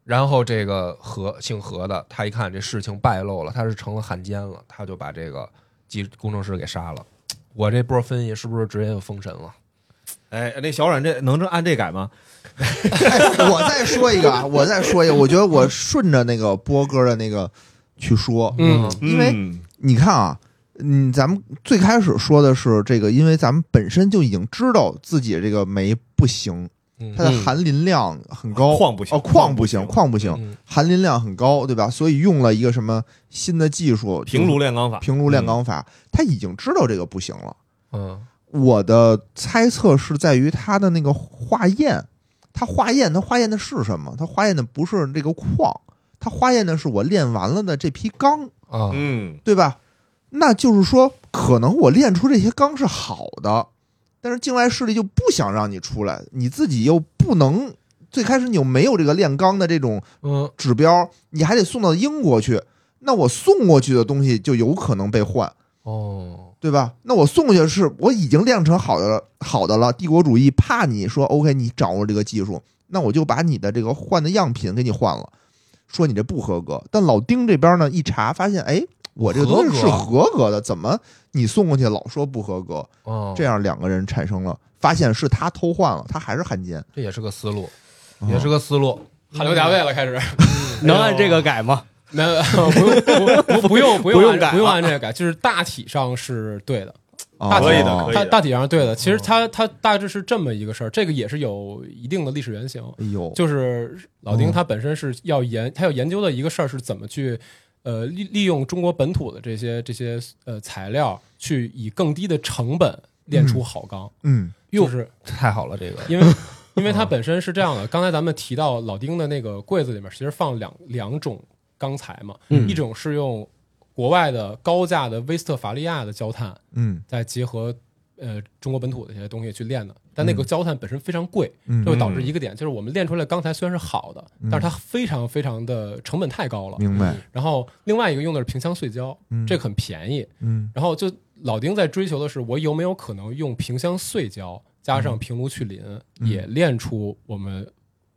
然后这个何姓何的他一看这事情败露了，他是成了汉奸了，他就把这个技工程师给杀了。我这波分析是不是直接就封神了？哎，那小冉这能这按这改吗？哎，我再说一个啊，我再说一个，我觉得我顺着那个波哥的那个去说，嗯因为嗯你看啊，嗯，咱们最开始说的是这个，因为咱们本身就已经知道自己这个煤不行，嗯它的含磷量很高，矿不行。哦，矿不行，矿不行，嗯。含磷量很高，对吧？所以用了一个什么新的技术，平炉炼钢法，平炉炼钢法，他已经知道这个不行了。嗯。我的猜测是在于它的那个化验，它化验它化验的是什么？它化验的不是这个矿，它化验的是我炼完了的这批钢，啊。嗯，对吧？那就是说，可能我炼出这些钢是好的，但是境外势力就不想让你出来，你自己又不能，最开始你又没有这个炼钢的这种嗯指标，你还得送到英国去，那我送过去的东西就有可能被换。哦对吧？那我送过去的是我已经炼成好的了，好的了。帝国主义怕你说 OK，你掌握这个技术，那我就把你的这个换的样品给你换了，说你这不合格。但老丁这边呢，一查发现，哎，我这个东西是合合格的，怎么你送过去老说不合格？哦，这样两个人产生了，发现是他偷换了，他还是汉奸，这也是个思路，哦也是个思路。汗流浃背了，开始。能按这个改吗？没有，不用，不 不不用，不用不用改不用按这个改，就是大体上是对的，哦大体可以的大大体上是对的。其实它它大致是这么一个事儿，这个也是有一定的历史原型。哎呦，就是老丁嗯他本身是要研，他要研究的一个事儿是怎么去，呃，利利用中国本土的这些这些呃材料，去以更低的成本炼出好钢。嗯就是太好了，这个因为 因为它本身是这样的，刚才咱们提到老丁的那个柜子里面，其实放两两种钢材嘛，嗯一种是用国外的高价的威斯特伐利亚的焦炭，嗯再结合呃中国本土的一些东西去练的，但那个焦炭本身非常贵，嗯这会导致一个点，就是我们练出来钢材虽然是好的，但是它非常非常的成本太高了。明白，然后另外一个用的是萍乡碎胶，嗯这个很便宜。嗯然后就老丁在追求的是，我有没有可能用萍乡碎胶加上平炉去磷，嗯也练出我们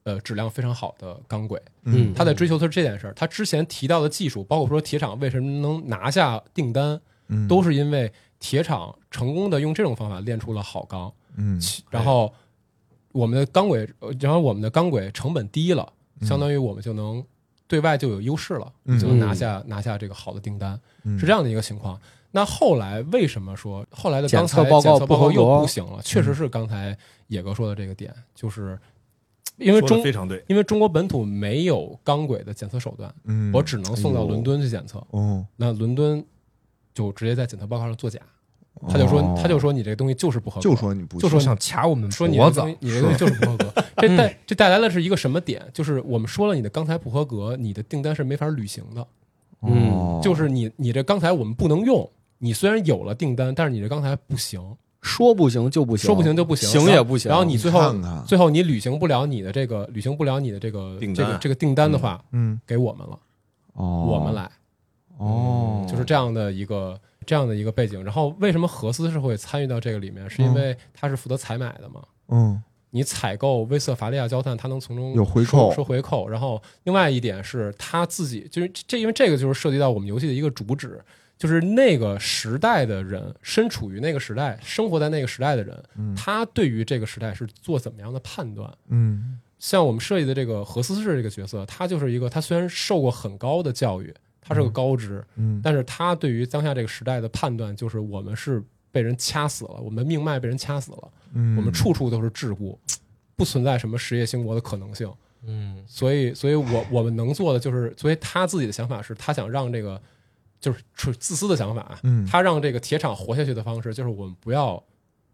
呃质量非常好的钢轨。嗯他在追求的是这件事儿。他之前提到的技术，包括说铁厂为什么能拿下订单，嗯，都是因为铁厂成功的用这种方法炼出了好钢。嗯。然后我们的钢轨，呃然后我们的钢轨成本低了，相当于我们就能对外就有优势了，嗯。就能拿下拿下这个好的订单，嗯。是这样的一个情况。那后来为什么说后来的钢材检测报告报告又不行了？确实是刚才野哥说的这个点，就是因为中非常对，因为中国本土没有钢轨的检测手段，嗯，我只能送到伦敦去检测。哦，那伦敦就直接在检测报告上作假，他就说哦他就说你这个东西就是不合格，就说你不就说想卡我们说你这东西，你这东西就是不合格。这带这带来的是一个什么点？就是我们说了你的钢材不合格，你的订单是没法履行的。嗯哦就是你你这钢材我们不能用，你虽然有了订单，但是你这钢材不行，说不行就不行，说不行就不行，行也不行。然后你最后最后你履行不了你的这个履行不了你的这个这个这个订单的话，嗯给我们了，哦，我们来，哦，就是这样的一个这样的一个背景。然后为什么何斯是会参与到这个里面？是因为他是负责采买的嘛。嗯你采购威斯特伐利亚焦炭，他能从中有回扣收回扣。然后另外一点是他自己，就是这，因为这个就是涉及到我们游戏的一个主旨，就是那个时代的人，身处于那个时代，生活在那个时代的人，嗯他对于这个时代是做怎么样的判断？嗯像我们设计的这个何思是这个角色，他就是一个他虽然受过很高的教育，他是个高知，嗯但是他对于当下这个时代的判断就是我们是被人掐死了，我们命脉被人掐死了。嗯，我们处处都是桎梏，不存在什么实业兴国的可能性。嗯所以，所以我我们能做的就是，所以他自己的想法是他想让这个，就是是自私的想法啊，嗯他让这个铁厂活下去的方式就是我们不要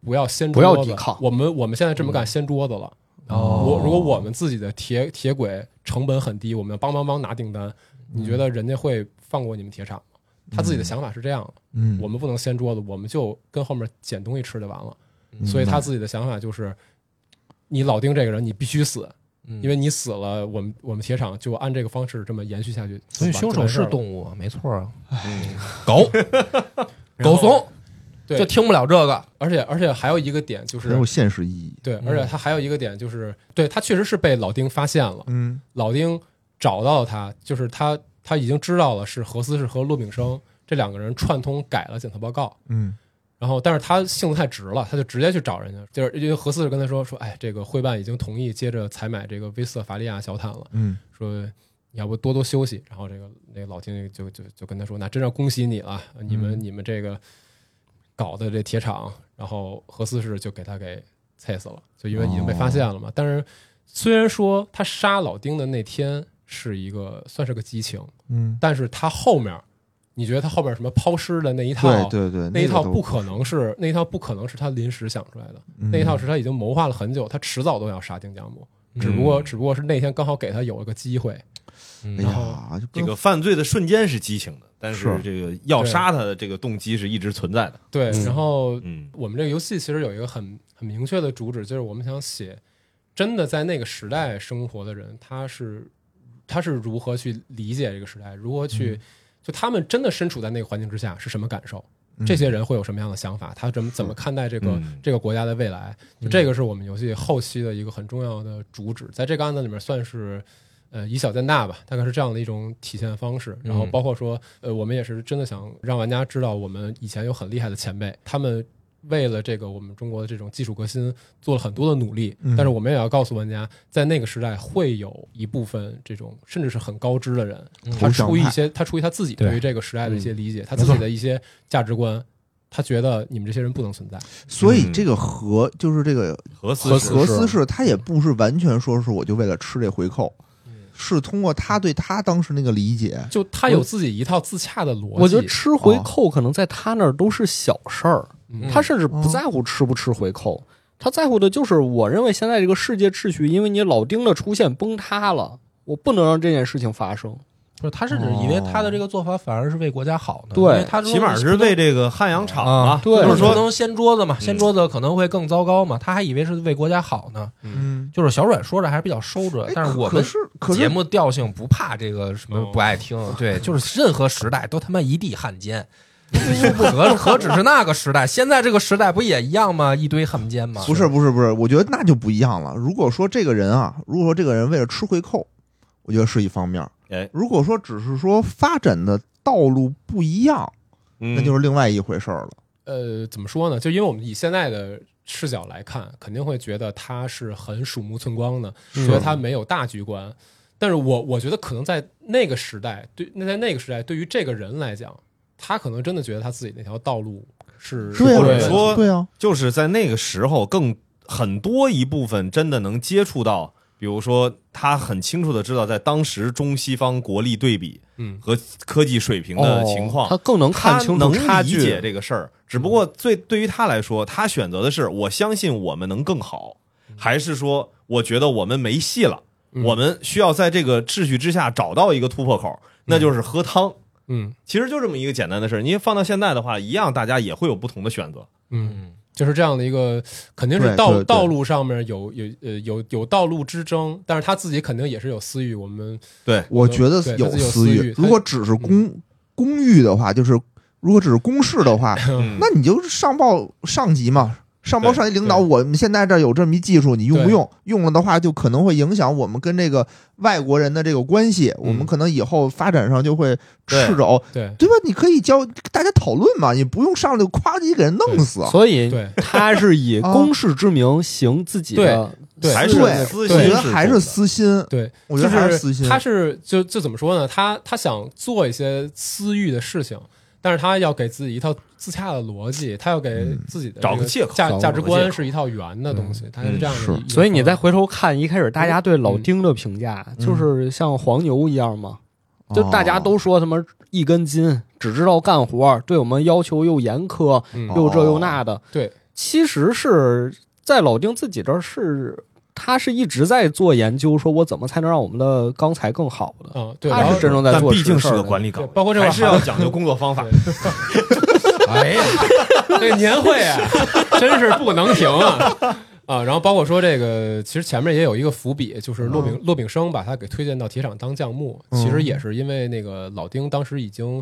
不要掀不桌子，要抵抗我们我们现在这么干掀桌子了。哦我如果我们自己的铁铁轨成本很低，我们帮帮帮拿订单，你觉得人家会放过你们铁厂吗？他自己的想法是这样的，嗯我们不能掀桌子，我们就跟后面捡东西吃就完了。嗯所以他自己的想法就是，你老丁这个人你必须死，因为你死了，我们我们铁厂就按这个方式这么延续下去。所以凶手是，动物啊，没错啊，狗狗怂对就听不了这个，而且而且还有一个点就是很有，现实意义。对，而且他还有一个点就是，对他确实是被老丁发现了，嗯老丁找到了他，就是他他已经知道了是何思是和骆炳生这两个人串通改了检测报告，嗯然后，但是他性子太直了，他就直接去找人家，就是因为何四就跟他说说，哎，这个会办已经同意接着采买这个威斯特伐利亚小毯了，嗯说你要不多多休息。然后这个那个老丁就就就跟他说，那真要恭喜你了，你们、你们这个搞的这铁厂，然后何四是就给他给菜死了，就因为已经被发现了嘛。但是虽然说他杀老丁的那天是一个算是个激情，嗯，但是他后面，你觉得他后面什么抛尸的那一套？对对对，那一套不可能是那一套不可能是他临时想出来的，嗯那一套是他已经谋划了很久，他迟早都要杀丁江木，只不嗯过只不过是那天刚好给他有了个机会。嗯哎呀，这个犯罪的瞬间是激情的，但是是这个要杀他的这个动机是一直存在的。对，然后嗯我们这个游戏其实有一个很很明确的主旨，就是我们想写真的在那个时代生活的人，他是他是如何去理解这个时代，如何去、就他们真的身处在那个环境之下是什么感受。这些人会有什么样的想法？他怎么怎么看待这个、嗯这个国家的未来？就这个是我们游戏后期的一个很重要的主旨，在这个案子里面算是呃以小见大吧，大概是这样的一种体现方式。然后嗯包括说，呃，我们也是真的想让玩家知道，我们以前有很厉害的前辈，他们为了这个我们中国的这种技术革新做了很多的努力。嗯。但是我们也要告诉玩家，在那个时代会有一部分这种甚至是很高知的人，他出于一些他出于他自己对。对于这个时代的一些理解，他自己的一些价值观。他觉得你们这些人不能存在，嗯所以这个核就是这个核思是核思是，他也不是完全说是我就为了吃这回扣，是通过他对他当时那个理解，就他有自己一套自洽的逻辑。我觉得吃回扣可能在他那儿都是小事儿，嗯他甚至不在乎吃不吃回扣，他在乎的就是我认为现在这个世界秩序，因为你老丁的出现崩塌了，我不能让这件事情发生。不是他甚至以为他的这个做法反而是为国家好呢，对因为他说起码是为这个汉阳厂啊嘛，对就是说，能掀桌子嘛，嗯掀桌子可能会更糟糕嘛，他还以为是为国家好呢。嗯，就是小阮说着还是比较收着哎，但是我们节目调性不怕这个什么哦不爱听，对，就是任何时代都他妈一地汉奸。何何止是那个时代？现在这个时代不也一样吗？一堆汉奸吗？不是不是不是，我觉得那就不一样了。如果说这个人啊，如果说这个人为了吃回扣，我觉得是一方面。哎，如果说只是说发展的道路不一样，那那就是另外一回事儿了。呃，怎么说呢？就因为我们以现在的视角来看，肯定会觉得他是很鼠目寸光的，觉得他没有大局观。但是我我觉得可能在那个时代，对，那在那个时代，对于这个人来讲，他可能真的觉得他自己那条道路是对或者说对啊，就是在那个时候，更很多一部分真的能接触到，比如说他很清楚的知道，在当时中西方国力对比嗯和科技水平的情况，哦他更能看清楚能差距。理解这个事儿。只不过最对于他来说，他选择的是我相信我们能更好，还是说我觉得我们没戏了，嗯我们需要在这个秩序之下找到一个突破口，那就是喝汤。嗯。其实就这么一个简单的事儿，你放到现在的话，一样大家也会有不同的选择。嗯，就是这样的一个，肯定是道道路上面有有呃有有道路之争，但是他自己肯定也是有私欲。我们对，我觉得有私欲。如果只是公公欲的话，就是如果只是公事的话，嗯。那你就上报上级嘛，上报上级领导，我们现在这儿有这么一技术，你用不用？用了的话，就可能会影响我们跟这个外国人的这个关系，我们可能以后发展上就会赤肘，对对吧？你可以教大家讨论嘛，你不用上来就夸叽给人弄死。所以对他是以啊公事之名行自己的对还是，私我心我觉得还是私心，对，我觉得还是私心。他是就就怎么说呢？他他想做一些私欲的事情，但是他要给自己一套自洽的逻辑，他要给自己的这找个借口价价值观是一套圆的东西，他是这样的所以你再回头看，一开始大家对老丁的评价就是像黄牛一样嘛，就大家都说他妈一根筋，只知道干活，对我们要求又严苛，又这又那的。对，其实是在老丁自己这儿是，他是一直在做研究，说我怎么才能让我们的钢材更好的。嗯对，然后他是真正在做但毕竟是实事儿的个管理岗，对包括这还是要讲究工作方法。哎呀，这个年会啊，真是不能停啊！啊，然后包括说这个，其实前面也有一个伏笔，就是骆炳骆炳生把他给推荐到铁厂当匠木，其实也是因为那个老丁当时已经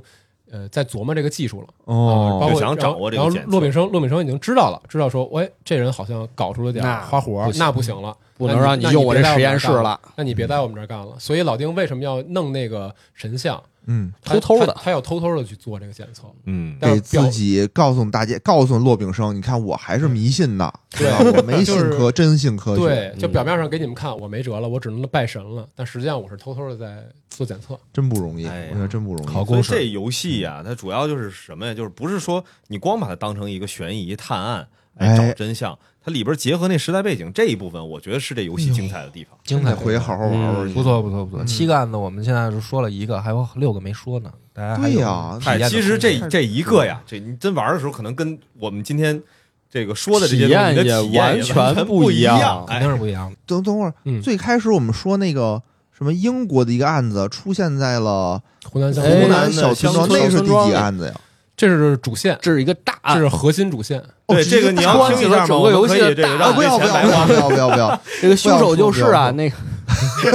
呃在琢磨这个技术了啊，包哦，括就想掌握这个然后骆炳生骆炳生已经知道了，知道说，喂，这人好像搞出了点花活不，那不行了，不能让你用我这实验室了，那你别在我们这儿干了。所以老丁为什么要弄那个神像？嗯，偷偷的他他要偷偷的去做这个检测。嗯，给自己告诉大家，告诉骆炳生，你看我还是迷信的，对吧？我没信就是科，真信科学。对，就表面上给你们看我没辙了，我只能拜神了，但实际上我是偷偷的在做检测。真不容易，哎我觉得真不容易。考公这游戏呀，它主要就是什么呀？就是不是说你光把它当成一个悬疑探案找真相，它里边结合那时代背景这一部分，我觉得是这游戏精彩的地方。精彩得回去好好玩玩去。不错不错不错。嗯七个案子我们现在是说了一个，还有六个没说呢，大家对呀其实这这一个呀，这你真玩的时候，可能跟我们今天这个说的这些体东西完全不不一样样。肯哎定是不一样的。等等会儿，嗯，最开始我们说那个什么英国的一个案子出现在了湖南湖，南小村庄，那是第几个案子呀？这是主线，这是一个大这是核心主线。对哦这个你要听一下吗？整个游戏的大！不要不要不要不要不要不要！这个凶手就是啊，那个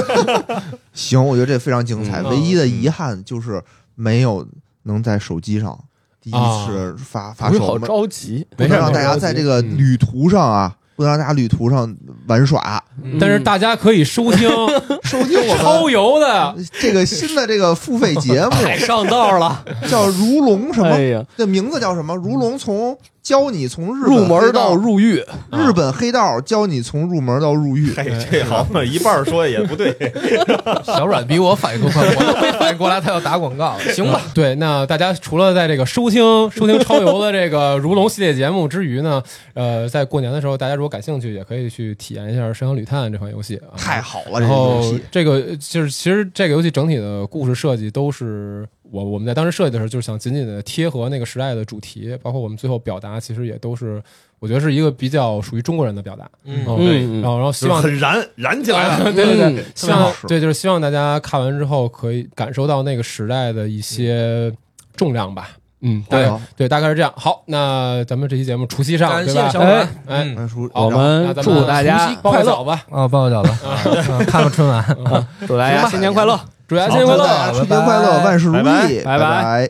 行，我觉得这非常精彩。嗯唯一的遗憾就是没有能在手机上第一次发发售好售，着急，不能让大家在这个嗯旅途上啊，不能让大家旅途上玩耍，但是大家可以收听 收听我超们游的。这个新的这个付费节目，太上道了，叫《如龙》什么？哎？呀，这名字叫什么？如龙从教你从日本入门到入狱，日本黑道教你从入门到入狱。嘿，这好嘛，一半儿说也不对。小阮比我反应更快，我都没反应过来他要打广告，行吧？对，那大家除了在这个收听收听超游的这个如龙系列节目之余呢，呃，在过年的时候，大家如果感兴趣，也可以去体验一下《山河旅探》这款游戏啊。太好了，这个然后游戏这个就是其实这个游戏整体的故事设计都是我我们在当时设计的时候，就是想紧紧的贴合那个时代的主题，包括我们最后表达，其实也都是我觉得是一个比较属于中国人的表达。嗯然后然后希就是望很燃，燃起来了。对对对，嗯希望对就是希望大家看完之后可以感受到那个时代的一些重量吧。嗯，对对，大概是这样。好，那咱们这期节目除夕上，感对吧？谢小阮，哎我们祝大家除夕包个饺子，啊，包个饺子，啊看看春晚。祝大家新年快乐。祝大家新年快乐，快乐，万事如拜拜。意，拜。拜拜